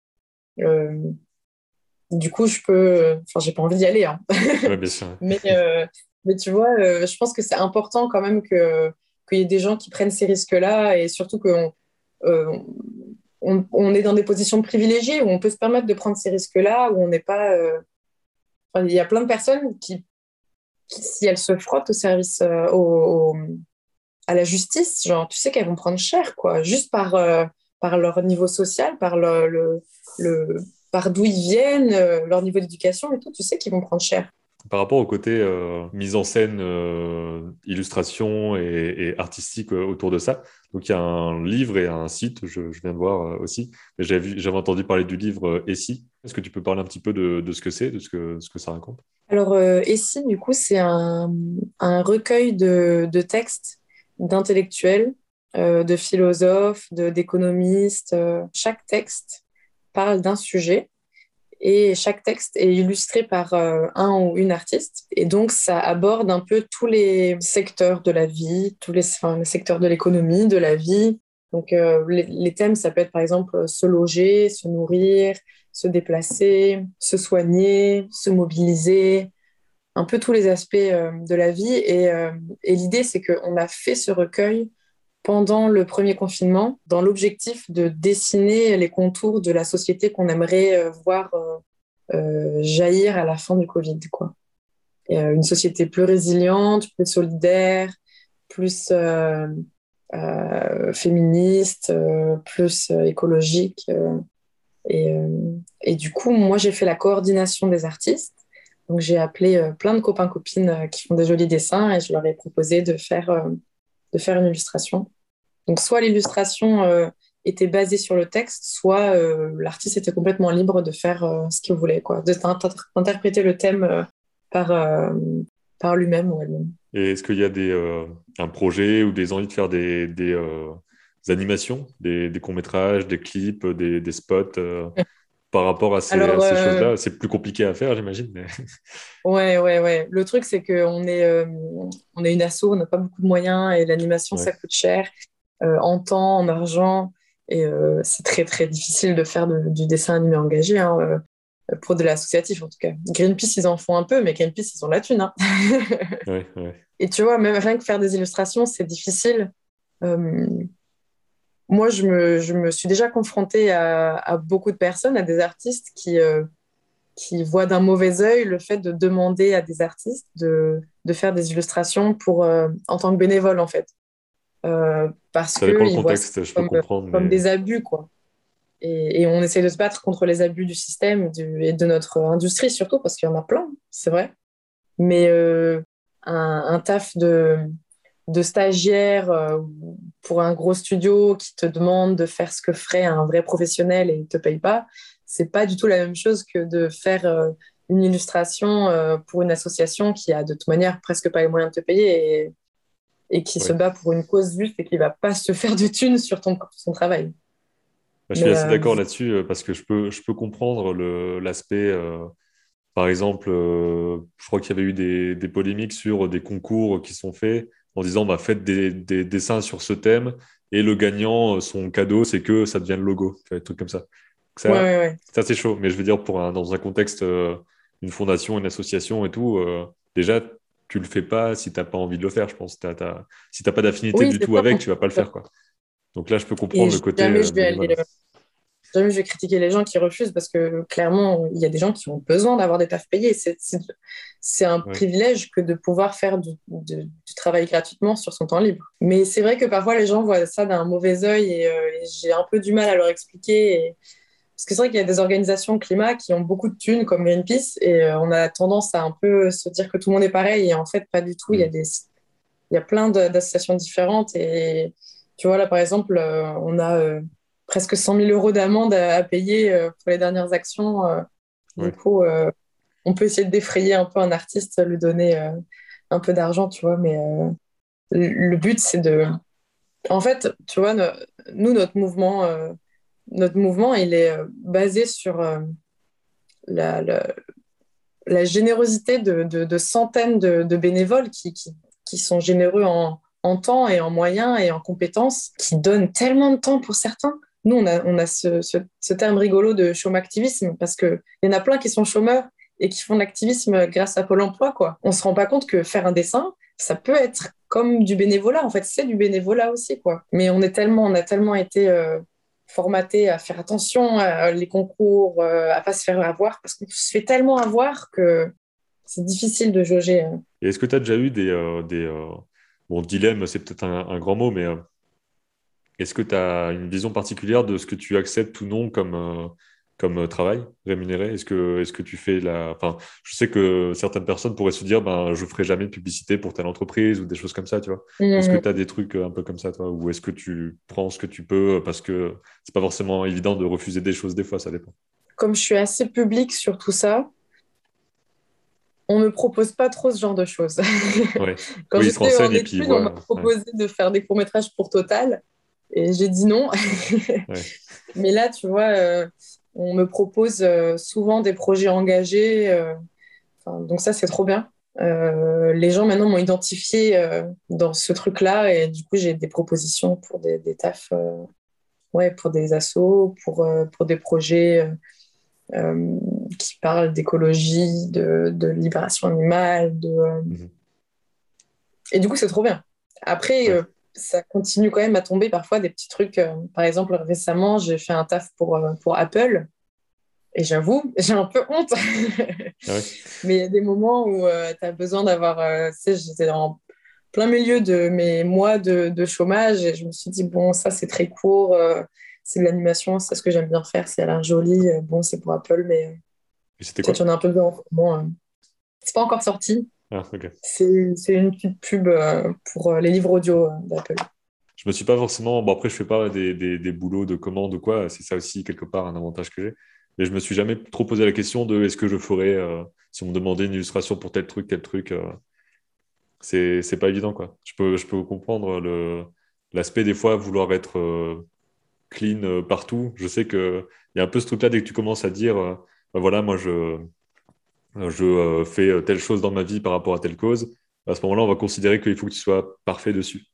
du coup, je peux, enfin, j'ai pas envie d'y aller, hein. bien sûr. mais, mais tu vois, je pense que c'est important quand même que qu'il y ait des gens qui prennent ces risques-là et surtout qu'on on, est dans des positions privilégiées où on peut se permettre de prendre ces risques-là, où on n'est pas. Euh, il y a plein de personnes qui, si elles se frottent au service, euh, à la justice, genre, tu sais qu'elles vont prendre cher, quoi, juste par, euh, par leur niveau social, par le, le, par d'où ils viennent, leur niveau d'éducation et tout, tu sais qu'ils vont prendre cher. Par rapport au côté euh, mise en scène, euh, illustration et, artistique euh, autour de ça, donc il y a un livre et un site, je, viens de voir aussi, j'avais entendu parler du livre Essie. Est-ce que tu peux parler un petit peu de, ce que c'est, de ce que, ce que ça raconte? Alors, Essie, du coup, c'est un, recueil de, de textes d'intellectuels, de philosophes, d'économistes. chaque texte parle d'un sujet et chaque texte est illustré par euh, un ou une artiste. Et donc, ça aborde un peu tous les secteurs de la vie, tous les, secteurs de l'économie, de la vie. Donc, euh, les, thèmes, ça peut être par exemple se loger, se nourrir, se déplacer, se soigner, se mobiliser, un peu tous les aspects euh, de la vie. Et, et l'idée, c'est qu'on a fait ce recueil pendant le premier confinement dans l'objectif de dessiner les contours de la société qu'on aimerait euh, voir euh, euh, jaillir à la fin du Covid. Quoi. une société plus résiliente, plus solidaire, plus féministe, plus écologique. Et, et, du coup, moi, j'ai fait la coordination des artistes. Donc, j'ai appelé plein de copains-copines qui font des jolis dessins et je leur ai proposé de faire de faire une illustration. Donc, soit l'illustration euh, était basée sur le texte, soit euh, l'artiste était complètement libre de faire euh, ce qu'il voulait, quoi, d'interpréter le thème par, par lui-même ou elle-même. Et est-ce qu'il y a des, un projet ou des envies de faire des, des, animations, des, des courts-métrages, des clips, des, des spots par rapport à ces, choses-là C'est plus compliqué à faire, j'imagine. Mais... ouais, ouais, ouais. Le truc, c'est qu'on est, on est une asso, on n'a pas beaucoup de moyens et l'animation, ça coûte cher. Euh, en temps, en argent. Et euh, c'est très, très difficile de faire du dessin animé engagé. Hein. pour de l'associatif en tout cas. Greenpeace, ils en font un peu, mais Greenpeace, ils ont la thune. Hein. Et tu vois, même rien que faire des illustrations, c'est difficile. Euh, moi, je me, je me, suis déjà confrontée à, à, beaucoup de personnes, à des artistes qui, euh, qui voient d'un mauvais œil le fait de demander à des artistes de, de faire des illustrations pour, euh, en tant que bénévole, en fait. parce que le contexte, je peux comme, comprendre. Comme des abus, quoi. Et, on essaie de se battre contre les abus du système et de notre industrie surtout, parce qu'il y en a plein, c'est vrai. Mais euh, un, taf de, de stagiaire euh, pour un gros studio qui te demande de faire ce que ferait un vrai professionnel et ne te paye pas, c'est pas du tout la même chose que de faire euh, une illustration pour une association qui a de toute manière presque pas les moyens de te payer et, et qui se bat pour une cause juste et qui va pas se faire de thunes sur ton, son travail. Bah, je suis assez d'accord là-dessus euh, parce que je peux, je peux comprendre l'aspect. Euh, par exemple, euh, je crois qu'il y avait eu des, des, polémiques sur des concours qui sont faits en disant bah, faites des, des, dessins sur ce thème et le gagnant, son cadeau, c'est que ça devienne le logo, des trucs comme ça. Ça, ouais, c'est chaud. Mais je veux dire, pour dans un contexte, une fondation, une association et tout, déjà, tu le fais pas si tu n'as pas envie de le faire, je pense. As, Si tu n'as pas d'affinité du tout avec, tu vas pas le faire. Quoi. Donc là, je peux comprendre le côté. Jamais je, vais aller, jamais je vais critiquer les gens qui refusent parce que clairement, il y a des gens qui ont besoin d'avoir des tafs payés. C'est un privilège que de pouvoir faire du, travail gratuitement sur son temps libre. Mais c'est vrai que parfois, les gens voient ça d'un mauvais œil et, euh, j'ai un peu du mal à leur expliquer. Parce que c'est vrai qu'il y a des organisations climat qui ont beaucoup de thunes, comme Greenpeace, et euh, on a tendance à un peu se dire que tout le monde est pareil, et en fait, pas du tout. Il y a, mm. des... il y a plein d'associations différentes, et tu vois, là, par exemple, euh, on a presque 100 000 euros d'amende à, payer euh, pour les dernières actions. Euh. Du coup, euh, on peut essayer de défrayer un peu un artiste, lui donner un peu d'argent, tu vois, mais le but, c'est de... En fait, tu vois, nous, notre mouvement, notre mouvement, il est basé sur la, la, générosité de, de, centaines de, bénévoles qui, qui, qui, sont généreux en, en, temps et en moyens et en compétences, qui donnent tellement de temps pour certains nous, on a, ce, terme rigolo de chôme-activisme parce qu'il y en a plein qui sont chômeurs et qui font de l'activisme grâce à Pôle emploi. Quoi. On ne se rend pas compte que faire un dessin, ça peut être comme du bénévolat. En fait, c'est du bénévolat aussi. Quoi. Mais on, est tellement, on a tellement été euh, formaté à faire attention à les concours, euh, à pas se faire avoir, parce qu'on se fait tellement avoir que c'est difficile de jauger. Hein. est-ce que tu as déjà eu des... Euh, des bon, dilemme, c'est peut-être un, un, grand mot, mais est-ce que tu as une vision particulière de ce que tu acceptes ou non comme, euh, comme euh, travail rémunéré? Est-ce que, est que tu fais la. Enfin, je sais que certaines personnes pourraient se dire ben, je ne ferai jamais de publicité pour telle entreprise ou des choses comme ça, tu vois. Est-ce que mmh. tu as des trucs euh, un peu comme ça, toi? Ou est-ce que tu prends ce que tu peux parce que c'est pas forcément évident de refuser des choses des fois, ça dépend. Comme je suis assez public sur tout ça, on me propose pas trop ce genre de choses. Quand oui, j'étais en études, on m'a proposé de faire des courts-métrages pour Total. Et j'ai dit non. Mais là, tu vois, euh, on me propose euh, souvent des projets engagés. Euh, donc ça, c'est trop bien. les gens maintenant m'ont identifié dans ce truc-là et du coup, j'ai des propositions pour des, des tafs, ouais, pour des assos, pour, pour des projets qui parlent d'écologie, de, de, libération animale. De, mhm. Et du coup, c'est trop bien. Après, ça continue quand même à tomber parfois des petits trucs. Euh, par exemple, récemment, j'ai fait un taf pour, euh, pour Apple. Et j'avoue, j'ai un peu honte. Ah Mais il y a des moments où euh, tu as besoin d'avoir. tu sais, j'étais en plein milieu de mes mois de, de, chômage et je me suis dit, bon, ça, c'est très court. c'est de l'animation, c'est ce que j'aime bien faire. C'est à l'air joli. bon, c'est pour Apple, mais. C'était quoi Tu en as un peu besoin. C'est pas encore sorti. Ah, c'est une petite pub euh, pour euh, les livres audio euh, d'Apple. Je me suis pas forcément. Bon, après, je fais pas des, des, des boulots de commande ou quoi. C'est ça aussi, quelque part, un avantage que j'ai. Mais je me suis jamais trop posé la question de est-ce que je ferais, si on me demandait une illustration pour tel truc, tel truc. c'est pas évident, quoi. Je peux, je peux comprendre l'aspect, des fois, vouloir être clean partout. Je sais qu'il y a un peu ce truc-là, dès que tu commences à dire, bah voilà, moi, je je euh, fais euh, telle chose dans ma vie par rapport à telle cause, à ce moment-là, on va considérer qu'il faut que tu sois parfait dessus.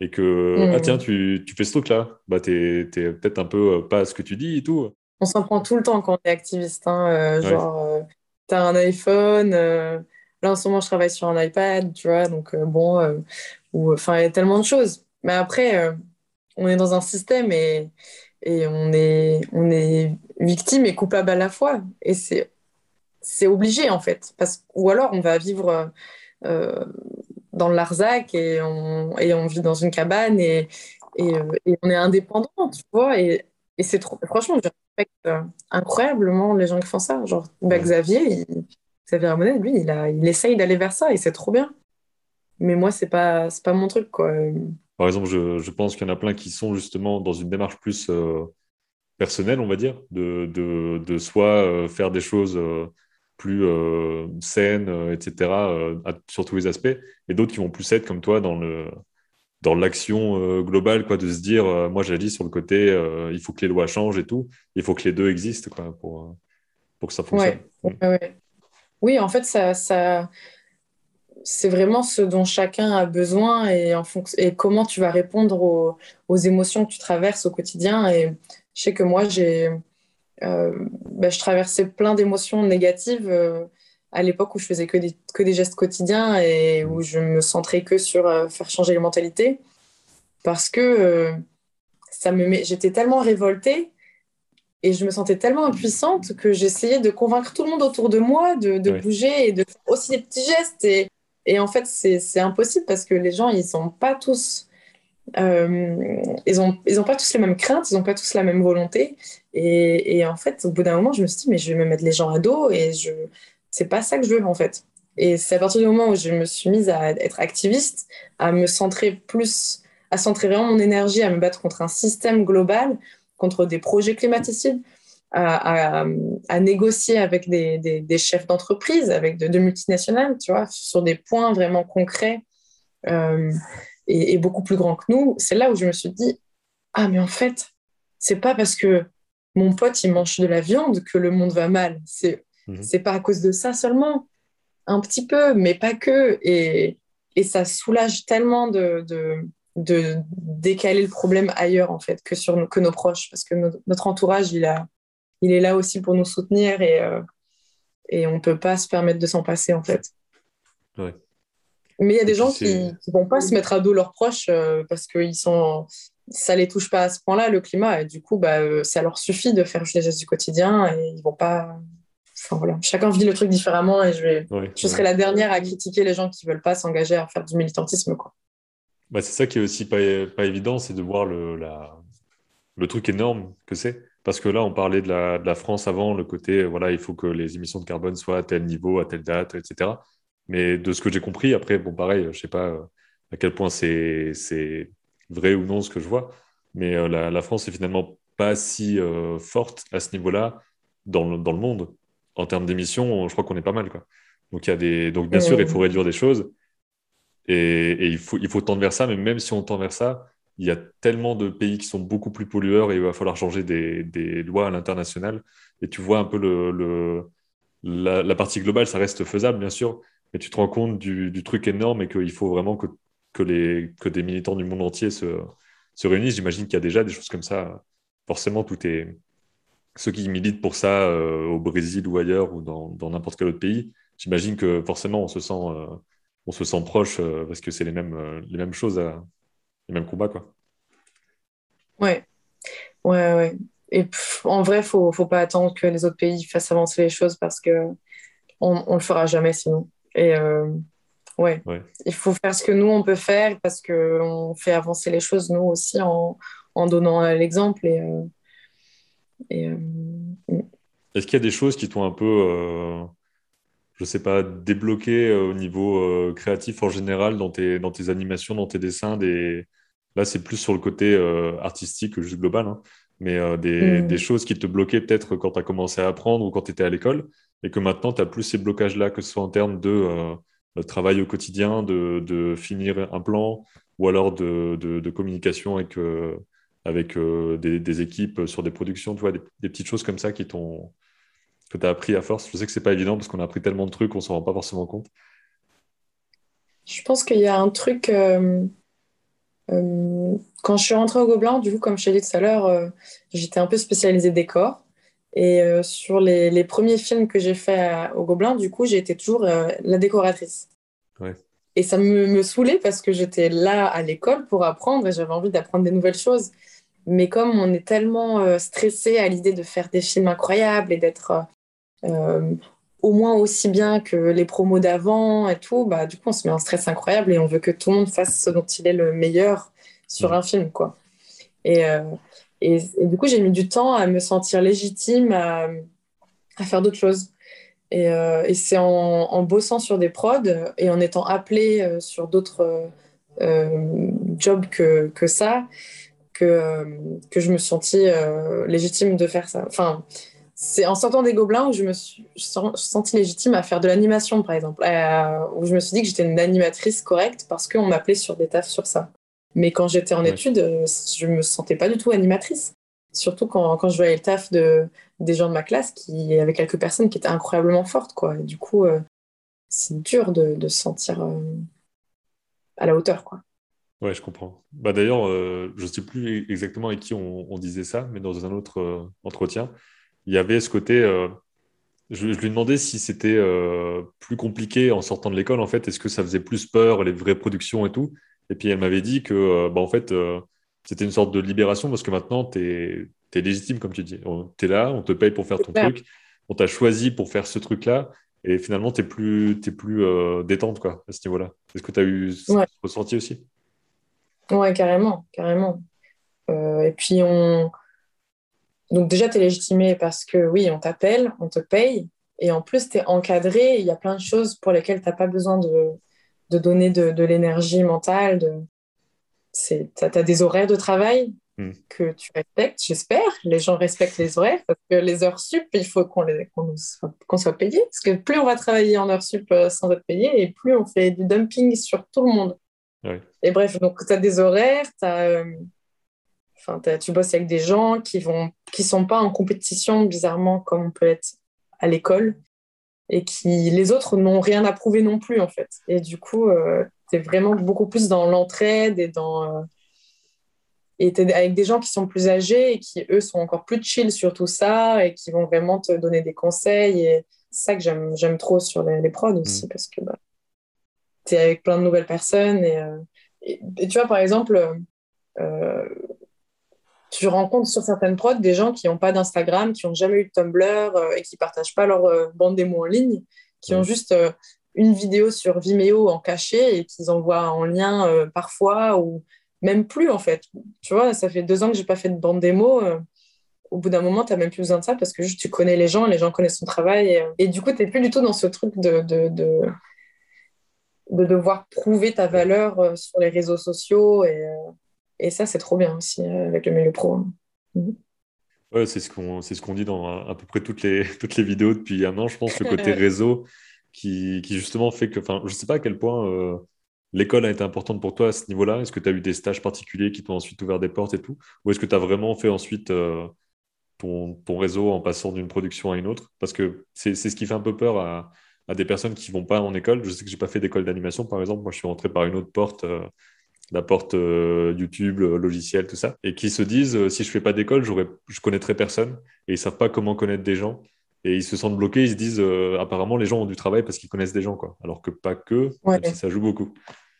Et que, ah mmh. tiens, tu, tu fais ce truc-là, bah, tu es, peut-être un peu euh, pas à ce que tu dis et tout. on s'en prend tout le temps quand on est activiste. Hein, genre, tu as un iPhone. là, en ce moment, je travaille sur un iPad, tu vois. Donc, bon, enfin, il y a tellement de choses. Mais après, on est dans un système et, et on, est, on est victime et coupable à la fois. Et c'est c'est obligé en fait. Parce, ou alors on va vivre euh, dans le Larzac et on, et on vit dans une cabane et, et, euh, on est indépendant, tu vois. Et, et c'est trop. Franchement, je respecte euh, incroyablement les gens qui font ça. Genre bah, Xavier, il, Xavier Ramonet, lui, il, a, il essaye d'aller vers ça et c'est trop bien. Mais moi, c'est pas, pas mon truc, quoi. Par exemple, je, je pense qu'il y en a plein qui sont justement dans une démarche plus personnelle, on va dire, de, de, de soit faire des choses plus euh, saine, euh, etc., euh, sur tous les aspects, et d'autres qui vont plus être comme toi dans le dans l'action globale, quoi, de se dire, moi j'agis sur le côté, il faut que les lois changent et tout, il faut que les deux existent quoi, pour, pour que ça fonctionne. Oui, en fait, ça, ça... c'est vraiment ce dont chacun a besoin et, en fonction... et comment tu vas répondre aux... aux émotions que tu traverses au quotidien. Et je sais que moi, j'ai euh, bah, je traversais plein d'émotions négatives euh, à l'époque où je faisais que des, que des gestes quotidiens et où je me centrais que sur euh, faire changer les mentalités. Parce que ça me j'étais tellement révoltée et je me sentais tellement impuissante que j'essayais de convaincre tout le monde autour de moi de, de bouger et de faire aussi des petits gestes. Et, et en fait c'est impossible parce que les gens ils sont pas tous euh, ils n'ont pas tous les mêmes craintes, ils n'ont pas tous la même volonté. Et, en fait, au bout d'un moment, je me suis dit, mais je vais me mettre les gens à dos et je c'est pas ça que je veux en fait. Et c'est à partir du moment où je me suis mise à être activiste, à me centrer plus, à centrer vraiment mon énergie, à me battre contre un système global, contre des projets climaticides, à, négocier avec des chefs d'entreprise, avec de, multinationales, tu vois, sur des points vraiment concrets. Euh, et, beaucoup plus grand que nous, c'est là où je me suis dit ah mais en fait c'est pas parce que mon pote il mange de la viande que le monde va mal. C'est mhm. c'est pas à cause de ça seulement, un petit peu, mais pas que. Et, et ça soulage tellement de, de, de, décaler le problème ailleurs en fait que sur que nos proches, parce que notre entourage il a il est là aussi pour nous soutenir et euh, et on peut pas se permettre de s'en passer en fait. Ouais. Mais il y a des gens qui ne vont pas se mettre à dos leurs proches euh, parce que ils sont... ça ne les touche pas à ce point-là, le climat. Et du coup, bah, euh, ça leur suffit de faire les gestes du quotidien et ils vont pas. Enfin, voilà. Chacun vit le truc différemment et je, vais... je serai la dernière à critiquer les gens qui ne veulent pas s'engager à faire du militantisme. Quoi. Bah, c'est ça qui est aussi pas, pas évident, c'est de voir le, la... le truc énorme que c'est. Parce que là, on parlait de la, de la France avant, le côté, voilà, il faut que les émissions de carbone soient à tel niveau, à telle date, etc. Mais de ce que j'ai compris, après, bon, pareil, je sais pas euh, à quel point c'est vrai ou non ce que je vois, mais euh, la, la, France est finalement pas si euh, forte à ce niveau-là dans le, dans le monde. En termes d'émissions, je crois qu'on est pas mal. Quoi. Donc, y a des... Donc, bien sûr, il faut réduire des choses et, et, il, faut, il faut tendre vers ça, mais même si on tend vers ça, il y a tellement de pays qui sont beaucoup plus pollueurs et il va falloir changer des, des lois à l'international. Et tu vois un peu le, le la, la, partie globale, ça reste faisable, bien sûr, mais tu te rends compte du, truc énorme et qu'il faut vraiment que, des militants du monde entier se, se réunissent. J'imagine qu'il y a déjà des choses comme ça. Forcément, tout. Ceux qui militent pour ça euh, au Brésil ou ailleurs ou dans n'importe quel autre pays, j'imagine que forcément on se sent, euh, on se sent proche euh, parce que c'est les mêmes, les mêmes choses, les mêmes combats. Quoi. Ouais, ouais, ouais. Et en vrai, il faut, faut pas attendre que les autres pays fassent avancer les choses parce que on, on le fera jamais sinon. Et euh, ouais. il faut faire ce que nous, on peut faire parce qu'on fait avancer les choses, nous aussi, en, en donnant l'exemple. Et, euh, et euh, Est-ce qu'il y a des choses qui t'ont un peu, je sais pas, débloqué au niveau créatif en général dans tes, dans tes animations, dans tes dessins des... Là, c'est plus sur le côté artistique que juste global. Hein. mais des, mm. des, choses qui te bloquaient peut-être quand tu as commencé à apprendre ou quand tu étais à l'école et que maintenant, tu n'as plus ces blocages-là, que ce soit en termes de euh, travail au quotidien, de, finir un plan, ou alors de, communication avec, euh, euh, des, équipes sur des productions, tu vois, des, petites choses comme ça que tu as appris à force. Je sais que c'est pas évident parce qu'on a appris tellement de trucs ne s'en rend pas forcément compte. Je pense qu'il y a un truc. quand je suis rentrée au Gobelin, du coup, comme je t'ai dit tout à l'heure, j'étais un peu spécialisée décor. Et sur les, premiers films que j'ai fait au Gobelin, du coup, j'ai été toujours la décoratrice. Et ça me, me saoulait parce que j'étais là à l'école pour apprendre et j'avais envie d'apprendre des nouvelles choses. Mais comme on est tellement stressé à l'idée de faire des films incroyables et d'être au moins aussi bien que les promos d'avant et tout, bah, du coup, on se met en stress incroyable et on veut que tout le monde fasse ce dont il est le meilleur sur un film, quoi. Et, euh, et, du coup, j'ai mis du temps à me sentir légitime à, faire d'autres choses. Et, euh, c'est en, bossant sur des prods et en étant appelée euh, sur d'autres jobs que, que ça que, que je me sentis légitime de faire ça. Enfin, c'est en sortant des Gobelins où je me suis sentie légitime à faire de l'animation, par exemple, euh, où je me suis dit que j'étais une animatrice correcte parce qu'on m'appelait sur des tafs sur ça. Mais quand j'étais en études, euh, je me sentais pas du tout animatrice. Surtout quand, quand je voyais le taf de, des gens de ma classe, qui, il y avait quelques personnes qui étaient incroyablement fortes. Quoi. Et du coup, euh, c'est dur de, de, se sentir à la hauteur. Quoi. Ouais, je comprends. Bah, D'ailleurs, je ne sais plus exactement avec qui on, on, disait ça, mais dans un autre entretien, il y avait ce côté. Euh, je, lui demandais si c'était euh, plus compliqué en sortant de l'école, en fait. Est-ce que ça faisait plus peur, les vraies productions et tout? Et puis elle m'avait dit que, euh, bah, en fait, c'était une sorte de libération parce que maintenant, tu es, légitime, comme tu dis. Tu es là, on te paye pour faire ton truc, on t'a choisi pour faire ce truc-là. Et finalement, tu es plus, es plus détente quoi, à ce niveau-là. Est-ce que tu as eu ce ressenti aussi? Ouais, carrément, carrément. et puis, on donc déjà, tu es légitimé parce que oui, on t'appelle, on te paye, et en plus, tu es encadré, il y a plein de choses pour lesquelles tu n'as pas besoin de, de donner de, de l'énergie mentale. De... Tu as, des horaires de travail hmm. que tu respectes, j'espère. Les gens respectent les horaires parce que les heures sup, il faut qu'on qu'on soit payé. Parce que plus on va travailler en heures sup euh, sans être payé, et plus on fait du dumping sur tout le monde. Et bref, donc tu as des horaires, tu as... Euh, tu bosses avec des gens qui vont qui sont pas en compétition bizarrement comme on peut être à l'école et qui les autres n'ont rien à prouver non plus en fait. Et du coup, euh, tu es vraiment beaucoup plus dans l'entraide et dans euh, et es avec des gens qui sont plus âgés et qui eux sont encore plus chill sur tout ça et qui vont vraiment te donner des conseils et c'est ça que j'aime j'aime trop sur les, les prods aussi mm. parce que bah, tu es avec plein de nouvelles personnes et, euh, et, et, tu vois par exemple tu rencontres sur certaines prods des gens qui n'ont pas d'Instagram, qui n'ont jamais eu de Tumblr euh, et qui partagent pas leur euh, bande démo en ligne, qui ont juste euh, une vidéo sur Vimeo en cachet et qu'ils envoient en lien parfois ou même plus en fait. Tu vois, ça fait deux ans que j'ai pas fait de bande démo. au bout d'un moment, tu n'as même plus besoin de ça parce que juste tu connais les gens, les gens connaissent ton travail. Et, du coup, tu n'es plus du tout dans ce truc de, de, de, de devoir prouver ta valeur sur les réseaux sociaux et et ça, c'est trop bien aussi euh, avec le milieu pro. Mhm. Ouais, c'est ce qu'on ce qu'on dit dans à, peu près toutes les, toutes les vidéos depuis un an. Je pense le côté réseau qui, qui, justement fait que, enfin, je ne sais pas à quel point euh, l'école a été importante pour toi à ce niveau-là. Est-ce que tu as eu des stages particuliers qui t'ont ensuite ouvert des portes et tout? Ou est-ce que tu as vraiment fait ensuite euh, ton, ton, réseau en passant d'une production à une autre? Parce que c'est ce qui fait un peu peur à, à des personnes qui vont pas en école. Je sais que j'ai pas fait d'école d'animation, par exemple. Moi, je suis rentré par une autre porte porte euh, YouTube, logiciel, tout ça, et qui se disent euh, si je fais pas d'école, je connaîtrai personne, et ils savent pas comment connaître des gens, et ils se sentent bloqués, ils se disent euh, apparemment les gens ont du travail parce qu'ils connaissent des gens, quoi, alors que pas que, ça joue beaucoup.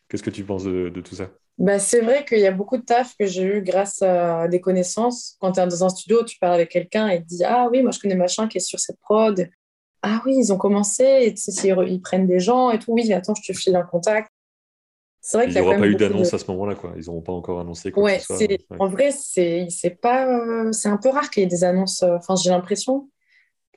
Qu'est-ce que tu penses de, tout ça? Bah, C'est vrai qu'il y a beaucoup de taf que j'ai eu grâce à des connaissances. Quand tu es dans un studio, tu parles avec quelqu'un et tu dis Ah oui, moi je connais machin qui est sur cette prod. Ah oui, ils ont commencé, et, ils prennent des gens et tout. Oui, attends, je te file un contact. C'est vrai Il n'y aura pas eu d'annonce à ce moment-là, quoi. Ils n'auront pas encore annoncé quoi ouais, En vrai, c'est pas, c'est un peu rare qu'il y ait des annonces. Euh, enfin, j'ai l'impression,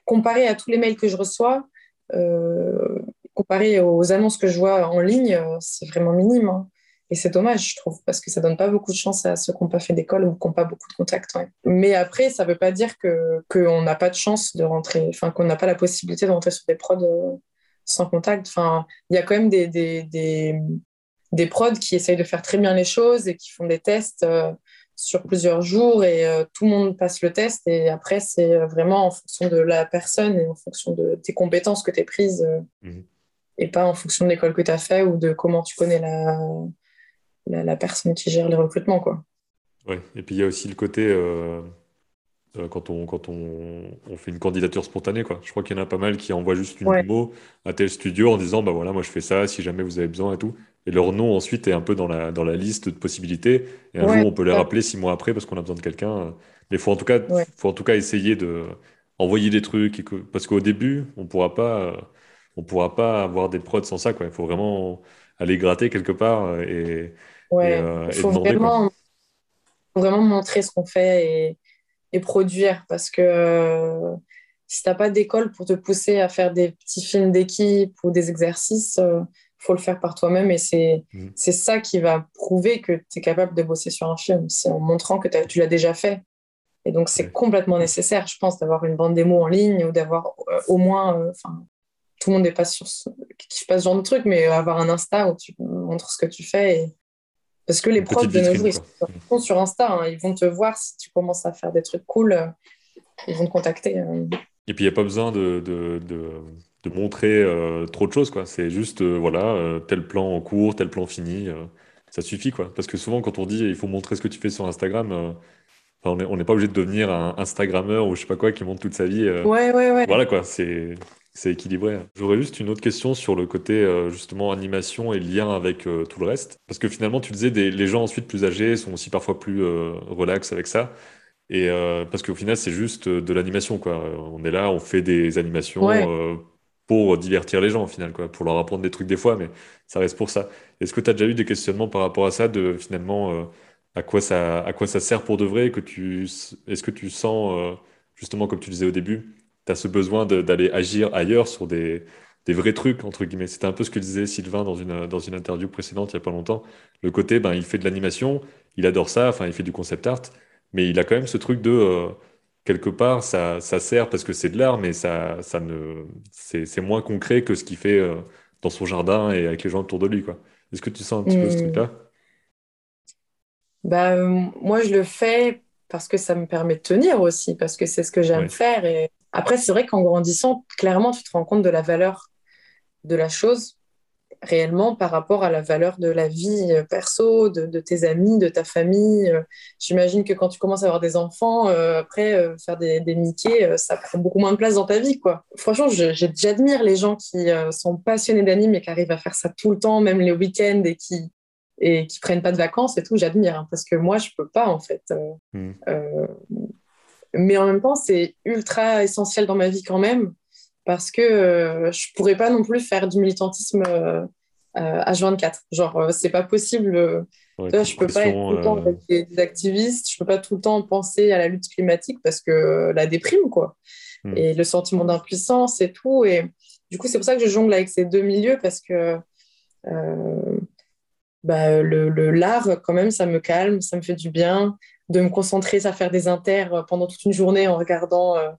comparé à tous les mails que je reçois, euh, comparé aux annonces que je vois en ligne, euh, c'est vraiment minime. Hein. Et c'est dommage, je trouve, parce que ça donne pas beaucoup de chance à ceux qui n'ont pas fait d'école ou qui n'ont pas beaucoup de contacts. Mais après, ça ne veut pas dire que qu'on n'a pas de chance de rentrer, enfin qu'on n'a pas la possibilité de rentrer sur des prods sans contact. Enfin, il y a quand même des, des, des, des prods qui essayent de faire très bien les choses et qui font des tests euh, sur plusieurs jours et euh, tout le monde passe le test et après c'est vraiment en fonction de la personne et en fonction de tes compétences que tu es prises euh, mhm. et pas en fonction de l'école que tu as fait ou de comment tu connais la, la, personne qui gère les recrutements quoi. Ouais, et puis il y a aussi le côté euh, quand, on, quand on, on, fait une candidature spontanée. Quoi. Je crois qu'il y en a pas mal qui envoient juste une démo à tel studio en disant bah voilà, moi je fais ça si jamais vous avez besoin et tout. Et leur nom ensuite est un peu dans la, dans la liste de possibilités. Et un jour, on peut les rappeler six mois après parce qu'on a besoin de quelqu'un. Mais il faut, en tout cas, faut en tout cas essayer de envoyer des trucs. Et que, parce qu'au début, on pourra pas, on pourra pas avoir des prods sans ça. Quoi. Il faut vraiment aller gratter quelque part et, euh, il faut Vraiment, vraiment montrer ce qu'on fait et, et, produire parce que euh, si tu n'as pas d'école pour te pousser à faire des petits films d'équipe ou des exercices, il euh, faut le faire par toi-même et c'est mm. c'est ça qui va prouver que tu es capable de bosser sur un film. C'est en montrant que tu l'as déjà fait. Et donc, c'est complètement nécessaire, je pense, d'avoir une bande démo en ligne ou d'avoir au moins, enfin, tout le monde n'est pas sur ce, qui passe ce genre de truc, mais avoir un Insta où tu montres ce que tu fais et, parce que les profs de nos jours, ils sont sur Insta. Hein. Ils vont te voir si tu commences à faire des trucs cool. Euh, ils vont te contacter. Euh. Et puis, il n'y a pas besoin de, de, de, montrer euh, trop de choses. C'est juste, voilà, tel plan en cours, tel plan fini. ça suffit. Quoi. Parce que souvent, quand on dit il faut montrer ce que tu fais sur Instagram, on n'est pas obligé de devenir un Instagrammeur ou je sais pas quoi qui montre toute sa vie. ouais, ouais, ouais. Voilà, quoi. C'est c'est équilibré. J'aurais juste une autre question sur le côté euh, justement animation et lien avec euh, tout le reste. Parce que finalement, tu disais, les gens ensuite plus âgés sont aussi parfois plus euh, relax avec ça. Et parce qu'au final, c'est juste de l'animation, quoi. On est là, on fait des animations pour divertir les gens, au final, quoi. Pour leur apprendre des trucs des fois, mais ça reste pour ça. Est-ce que tu as déjà eu des questionnements par rapport à ça, de finalement, à quoi ça, à quoi ça sert pour de vrai que tu, Est-ce que tu sens, justement, comme tu disais au début, tu as ce besoin d'aller agir ailleurs sur des, des, vrais trucs, entre guillemets. C'était un peu ce que disait Sylvain dans une, dans une interview précédente il n'y a pas longtemps. Le côté, ben, il fait de l'animation, il adore ça, enfin, il fait du concept art, mais il a quand même ce truc de, euh, quelque part, ça, ça sert parce que c'est de l'art, mais ça, ça ne, c'est moins concret que ce qu'il fait euh, dans son jardin et avec les gens autour de lui. Est-ce que tu sens un petit peu ce hmm. truc-là? Bah, euh, Moi, je le fais parce que ça me permet de tenir aussi, parce que c'est ce que j'aime faire et après, c'est vrai qu'en grandissant, clairement, tu te rends compte de la valeur de la chose réellement par rapport à la valeur de la vie euh, perso, de, tes amis, de ta famille. Euh, j'imagine que quand tu commences à avoir des enfants, euh, après, faire des, des Mickey, ça prend beaucoup moins de place dans ta vie. quoi. Franchement, j'admire les gens qui sont passionnés d'anime et qui arrivent à faire ça tout le temps, même les week-ends, et qui et qui prennent pas de vacances et tout, j'admire. Hein, parce que moi, je peux pas, en fait. Hmm. Mais en même temps, c'est ultra essentiel dans ma vie quand même, parce que euh, je pourrais pas non plus faire du militantisme euh, H24. Genre, euh, c'est pas possible. Ouais, je peux pas être tout le temps avec des, activistes, je peux pas tout le temps penser à la lutte climatique parce que la déprime, quoi. Hmm. Et le sentiment d'impuissance et tout. Et du coup, c'est pour ça que je jongle avec ces deux milieux parce que bah, le l'art, quand même, ça me calme, ça me fait du bien de me concentrer à faire des inters euh, pendant toute une journée en regardant, euh,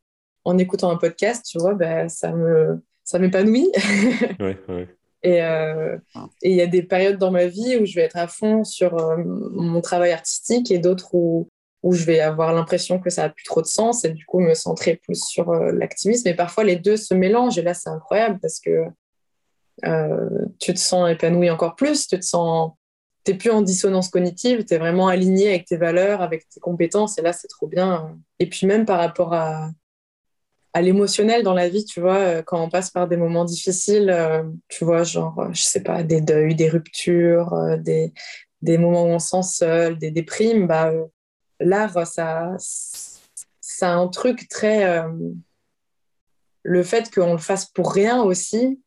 en écoutant un podcast, tu vois, bah, ça me ça m'épanouit. Euh, et il y a des périodes dans ma vie où je vais être à fond sur mon travail artistique et d'autres où, où je vais avoir l'impression que ça a plus trop de sens et du coup me centrer plus sur l'activisme. Et parfois les deux se mélangent et là c'est incroyable parce que tu te sens épanoui encore plus, tu te sens t'es plus en dissonance cognitive, tu es vraiment aligné avec tes valeurs, avec tes compétences, et là, c'est trop bien. Et puis même par rapport à, l'émotionnel dans la vie, tu vois, euh, quand on passe par des moments difficiles, euh, tu vois, genre, euh, je sais pas, des deuils, des ruptures, des, des moments où on se sent seul, des déprimes, bah, l'art, ça, ça a un truc très... le fait qu'on le fasse pour rien aussi,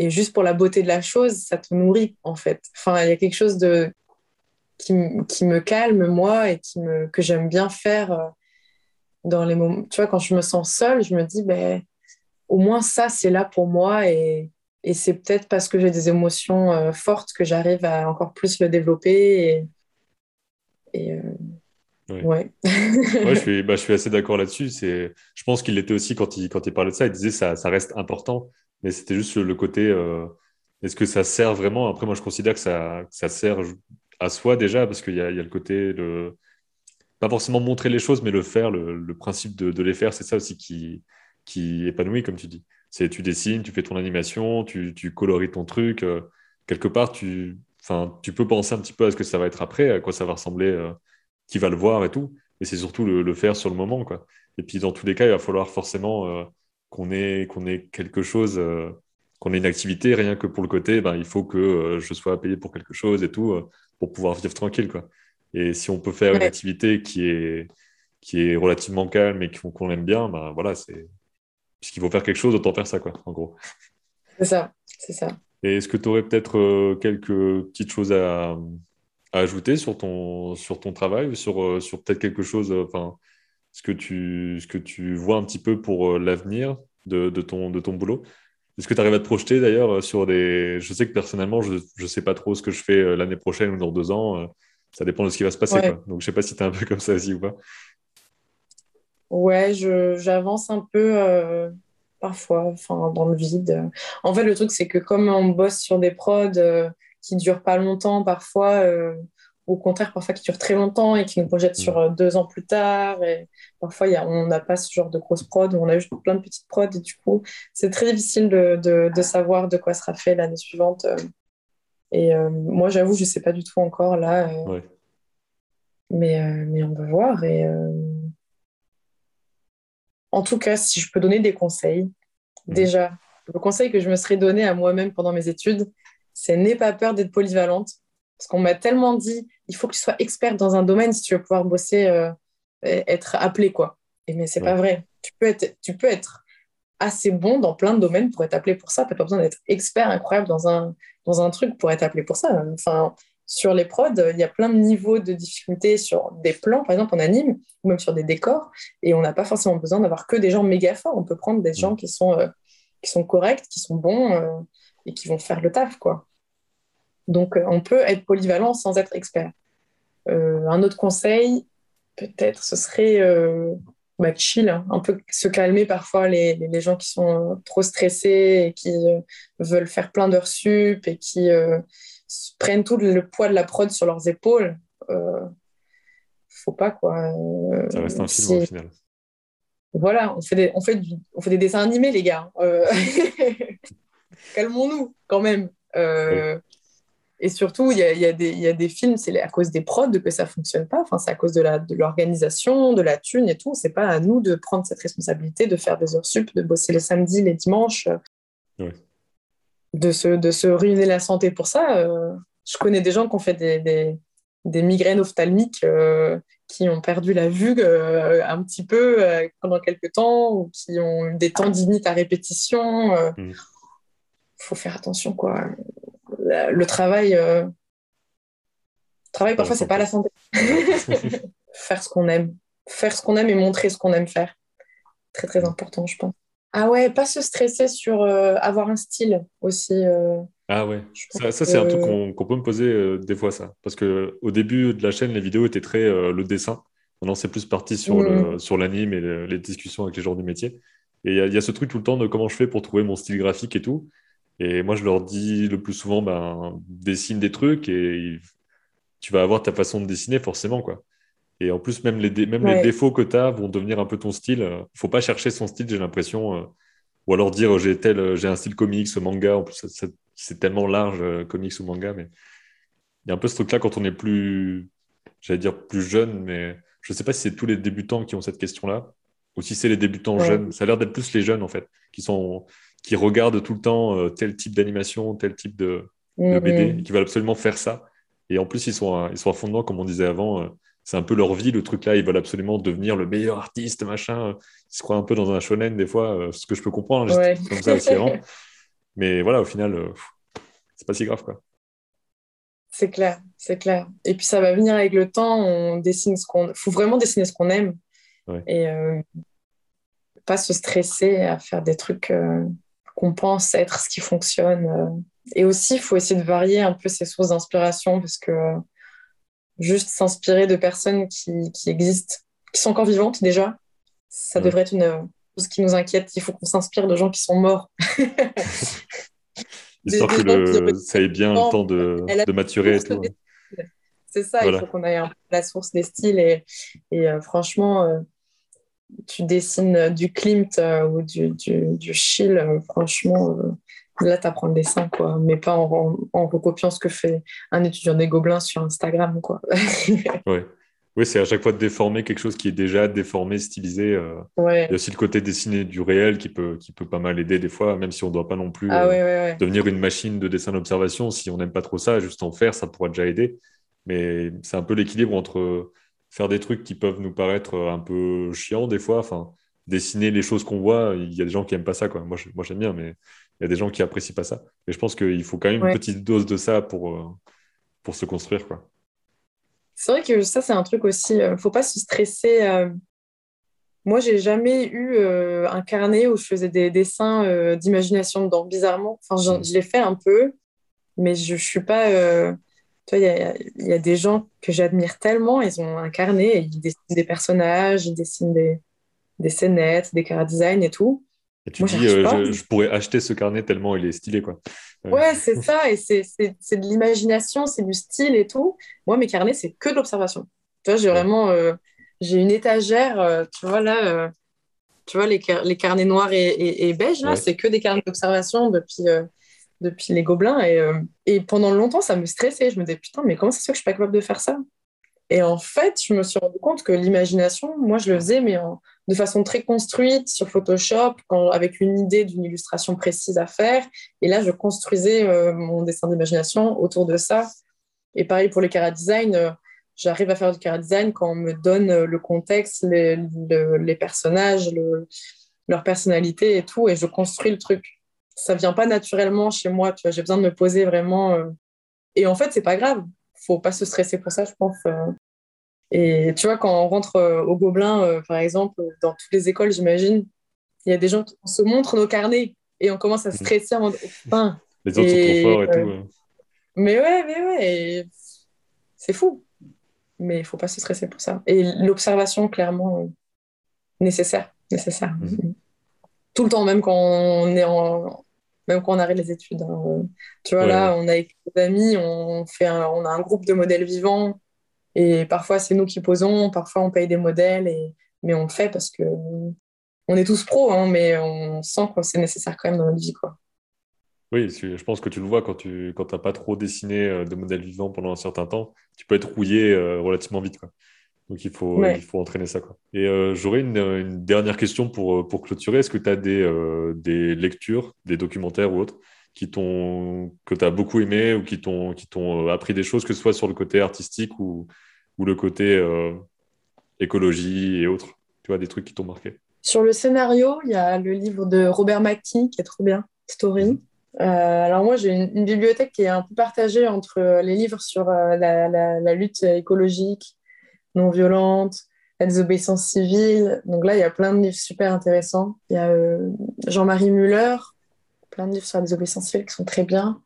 et juste pour la beauté de la chose, ça te nourrit en fait. Enfin, il y a quelque chose de qui, qui me calme moi et qui me que j'aime bien faire euh, dans les moments. Tu vois, quand je me sens seule, je me dis ben au moins ça c'est là pour moi et, et c'est peut-être parce que j'ai des émotions euh, fortes que j'arrive à encore plus le développer et, et euh, Ouais. ouais. je, suis, bah, je suis assez d'accord là-dessus. Je pense qu'il l'était aussi quand il, quand il parlait de ça. Il disait ça, ça reste important mais c'était juste le côté euh, est-ce que ça sert vraiment? Après, moi, je considère que ça, ça sert à soi déjà, parce qu'il y, y a, le côté, le... pas forcément montrer les choses, mais le faire, le, le principe de, de, les faire, c'est ça aussi qui, qui épanouit, comme tu dis. C'est tu dessines, tu fais ton animation, tu, tu coloris ton truc. Euh, quelque part, tu, tu peux penser un petit peu à ce que ça va être après, à quoi ça va ressembler, euh, qui va le voir et tout. et c'est surtout le, faire sur le moment. Quoi. Et puis, dans tous les cas, il va falloir forcément qu'on ait, qu'on ait quelque chose, euh, qu'on ait une activité, rien que pour le côté, ben, il faut que euh, je sois payé pour quelque chose et tout, pour pouvoir vivre tranquille. Quoi. Et si on peut faire une activité qui est, qui est relativement calme et qu'on aime bien, ben, voilà, c'est... puisqu'il faut faire quelque chose, autant faire ça, quoi, en gros. C'est ça, c'est ça. Et est-ce que tu aurais peut-être quelques petites choses à, à ajouter sur ton, sur ton travail ou sur, euh, sur peut-être quelque chose, euh, enfin, ce que tu, ce que tu vois un petit peu pour euh, l'avenir de, de, ton, de ton boulot Est-ce que tu arrives à te projeter d'ailleurs sur des... Je sais que personnellement, je ne sais pas trop ce que je fais l'année prochaine ou dans deux ans. Ça dépend de ce qui va se passer. Quoi. Donc, je sais pas si tu es un peu comme ça aussi ou pas. Ouais, j'avance un peu parfois, enfin, dans le vide. En fait, le truc, c'est que comme on bosse sur des prods qui durent pas longtemps parfois, euh, au contraire parfois qui durent très longtemps et qui nous projettent sur euh, deux ans plus tard. Et parfois y a, on n'a pas ce genre de grosse prod, on a juste plein de petites prods et du coup c'est très difficile de, de, savoir de quoi sera fait l'année suivante. Et euh, moi j'avoue je sais pas du tout encore là. Mais, mais on va voir. Et, En tout cas, si je peux donner des conseils, mmh. déjà, le conseil que je me serais donné à moi-même pendant mes études, c'est n'aie pas peur d'être polyvalente. Parce qu'on m'a tellement dit, il faut que tu sois experte dans un domaine si tu veux pouvoir bosser, euh, être appelé, quoi. Et mais c'est pas vrai. Tu peux, être, tu peux être assez bon dans plein de domaines pour être appelé pour ça. Tu n'as pas besoin d'être expert incroyable dans un, dans un truc pour être appelé pour ça. Enfin, sur les prods, il y a plein de niveaux de difficulté sur des plans, par exemple en anime, ou même sur des décors, et on n'a pas forcément besoin d'avoir que des gens méga forts. On peut prendre des gens qui sont, euh, qui sont corrects, qui sont bons euh, et qui vont faire le taf, quoi. Donc, euh, on peut être polyvalent sans être expert. Euh, un autre conseil, peut-être, ce serait euh, bah, chill, hein. un peu se calmer parfois les, les, gens qui sont trop stressés et qui veulent faire plein d'heures sup et qui prennent tout le poids de la prod sur leurs épaules. faut pas, quoi. Ça reste un film au final. Voilà, on fait, des, on, fait on fait des dessins animés, les gars. Calmons-nous, quand même. Et surtout, il y a, y, a y a, des films, c'est à cause des prods que ça fonctionne pas. Enfin, c'est à cause de l'organisation, de, de, la thune et tout. C'est pas à nous de prendre cette responsabilité, de faire des heures sup, de bosser les samedis, les dimanches, de, se, de se ruiner la santé pour ça. Euh, je connais des gens qui ont fait des, des, des migraines ophtalmiques, euh, qui ont perdu la vue euh, un petit peu pendant quelques temps, ou qui ont eu des tendinites à répétition. Il mmh. faut faire attention, quoi le travail, euh, travail parfois, c'est pas la santé. faire ce qu'on aime. Faire ce qu'on aime et montrer ce qu'on aime faire. Très, très important, je pense. Ah ouais, pas se stresser sur euh, avoir un style aussi. Euh. ah ouais, ça, c'est un truc qu'on peut me poser des fois, ça. Parce qu'au début de la chaîne, les vidéos étaient très le dessin. Maintenant, c'est plus parti sur mm. l'anime et les discussions avec les gens du métier. Et il y, a ce truc tout le temps de comment je fais pour trouver mon style graphique et tout. Et moi, je leur dis le plus souvent, ben, dessine des trucs et tu vas avoir ta façon de dessiner forcément. quoi. Et en plus, même les, même les défauts que tu as vont devenir un peu ton style. Il ne faut pas chercher son style, j'ai l'impression. Euh, ou alors dire j'ai tel, j'ai un style comics, manga. En plus, c'est tellement large, euh, comics ou manga. Mais il y a un peu ce truc-là quand on est plus, j'allais dire plus jeune, mais je ne sais pas si c'est tous les débutants qui ont cette question-là ou si c'est les débutants jeunes. Ça a l'air d'être plus les jeunes, en fait, qui sont qui regardent tout le temps euh, tel type d'animation, tel type de, BD, et qui veulent absolument faire ça. Et en plus, ils sont à, ils sont à fondement, comme on disait avant. Euh, c'est un peu leur vie, le truc là. Ils veulent absolument devenir le meilleur artiste, machin. Ils se croient un peu dans un shonen, des fois, euh, ce que je peux comprendre. Hein, comme ça aussi avant. Mais voilà, au final, c'est pas si grave, quoi. C'est clair, c'est clair. Et puis ça va venir avec le temps. On dessine ce qu'on. Faut vraiment dessiner ce qu'on aime. Et pas se stresser à faire des trucs qu'on pense être ce qui fonctionne. Euh. Et aussi, il faut essayer de varier un peu ses sources d'inspiration parce que euh, juste s'inspirer de personnes qui, qui, existent, qui sont encore vivantes déjà, ça devrait être une chose qui nous inquiète. Il faut qu'on s'inspire de gens qui sont morts. Histoire que ça ait bien le temps de, de maturer tout. C'est ça, il faut qu'on ait la source des styles. Et, et euh, franchement, tu dessines du Klimt euh, ou du, du, du Schill, euh, franchement, euh, là, tu apprends le dessin, quoi, mais pas en, en, recopiant ce que fait un étudiant des Gobelins sur Instagram. Quoi. oui. Oui, c'est à chaque fois de déformer quelque chose qui est déjà déformé, stylisé. Euh. Il y a aussi le côté dessiné du réel qui peut, qui peut pas mal aider des fois, même si on ne doit pas non plus ah euh, devenir une machine de dessin d'observation. Si on n'aime pas trop ça, juste en faire, ça pourra déjà aider. Mais c'est un peu l'équilibre entre faire des trucs qui peuvent nous paraître un peu chiants des fois. Enfin, dessiner les choses qu'on voit, il y a des gens qui n'aiment pas ça. Quoi. Moi, moi j'aime bien, mais il y a des gens qui apprécient pas ça. Mais je pense qu'il faut quand même une petite dose de ça pour, euh, pour se construire. Quoi. C'est vrai que ça, c'est un truc aussi. ne euh, faut pas se stresser. Euh. Moi, j'ai jamais eu euh, un carnet où je faisais des dessins d'imagination dedans, bizarrement. Enfin, mm. je, l'ai fait un peu, mais je, je suis pas. Tu vois, il y, y a, des gens que j'admire tellement, ils ont un carnet et ils dessinent des personnages, ils dessinent des, des scénettes, des cara design et tout. Et tu dis, euh, je, pourrais acheter ce carnet tellement il est stylé, quoi. Ouais, c'est ça, et c'est de l'imagination, c'est du style et tout. Moi, mes carnets, c'est que de l'observation. Tu vois, j'ai vraiment, euh, j'ai une étagère, euh, tu vois, là, tu vois, les, les, carnets noirs et, et, beige, là, c'est que des carnets d'observation depuis, depuis les gobelins. Et, et pendant longtemps, ça me stressait. Je me disais, putain, mais comment ça se que je suis pas capable de faire ça? Et en fait, je me suis rendu compte que l'imagination, moi, je le faisais, mais de façon très construite sur Photoshop, avec une idée d'une illustration précise à faire. Et là, je construisais euh, mon dessin d'imagination autour de ça. Et pareil pour les cara design, euh, j'arrive à faire du cara design quand on me donne euh, le contexte, les, les personnages, leur personnalité et tout, et je construis le truc. Ça vient pas naturellement chez moi, tu vois, j'ai besoin de me poser vraiment. Et en fait, c'est pas grave faut pas se stresser pour ça, je pense. Euh. Et tu vois, quand on rentre euh, au Gobelin, euh, par exemple, dans toutes les écoles, j'imagine, il y a des gens qui se montrent nos carnets et on commence à stresser en mode enfin, Les autres sont trop forts et tout. Mais ouais, mais ouais, c'est fou. Mais il faut pas se stresser pour ça. Et l'observation, clairement, nécessaire. nécessaire. Mhm. Tout le temps, même quand on est en, même quand on arrête les études. Hein. Tu vois, là, on a avec des amis, on, fait on a un groupe de modèles vivants. Et parfois, c'est nous qui posons, parfois, on paye des modèles. Et, mais on le fait parce que on est tous pros, hein, mais on sent que c'est nécessaire quand même dans notre vie. Quoi. Oui, je pense que tu le vois quand tu n'as pas trop dessiné euh, de modèles vivants pendant un certain temps, tu peux être rouillé euh, relativement vite. Quoi. Donc il faut, il faut entraîner ça. Quoi. Et euh, j'aurais une, dernière question pour, euh, pour clôturer. Est-ce que tu as des, euh, des lectures, des documentaires ou autres qui que tu as beaucoup aimé ou qui t'ont appris des choses, que ce soit sur le côté artistique ou, ou le côté écologie et autres? Tu vois, des trucs qui t'ont marqué Sur le scénario, il y a le livre de Robert McKee qui est trop bien, Story. Mhm. alors moi, j'ai une, bibliothèque qui est un peu partagée entre les livres sur la, la, lutte écologique, non violente, la désobéissance civile. Donc là, il y a plein de livres super intéressants. Il y a euh, Jean-Marie Muller, plein de livres sur la désobéissance civile qui sont très bien.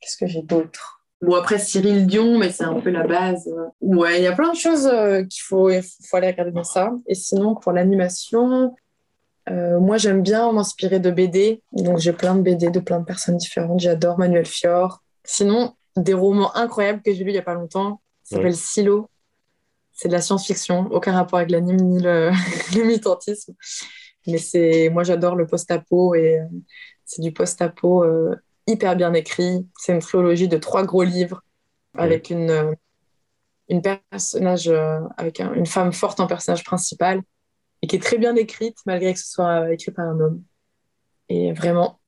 Qu'est-ce que j'ai d'autre? Bon, après Cyril Dion, mais c'est un peu la base. Ouais, il y a plein de choses euh, qu'il faut, faut aller regarder dans ça. Et sinon, pour l'animation, euh, moi, j'aime bien m'inspirer de BD. Donc, j'ai plein de BD de plein de personnes différentes. J'adore Manuel Fior. Sinon, des romans incroyables que j'ai lus il n'y a pas longtemps. Ça s'appelle Silo c'est de la science-fiction, aucun rapport avec l'anime ni le, militantisme. Mais c'est, moi, j'adore le post-apo et euh, c'est du post-apo euh, hyper bien écrit. C'est une trilogie de trois gros livres avec une, euh, une personnage, avec une femme forte en personnage principal et qui est très bien écrite malgré que ce soit écrit par un homme. Et vraiment,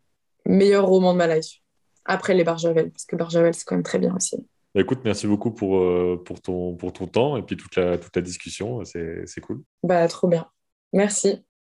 meilleur roman de ma life. Après les Barjavel, parce que Barjavel, c'est quand même très bien aussi. Bah, écoute, merci beaucoup pour, euh, pour, ton, pour ton temps et puis toute la, toute la discussion. C'est cool. Bah, trop bien. Merci.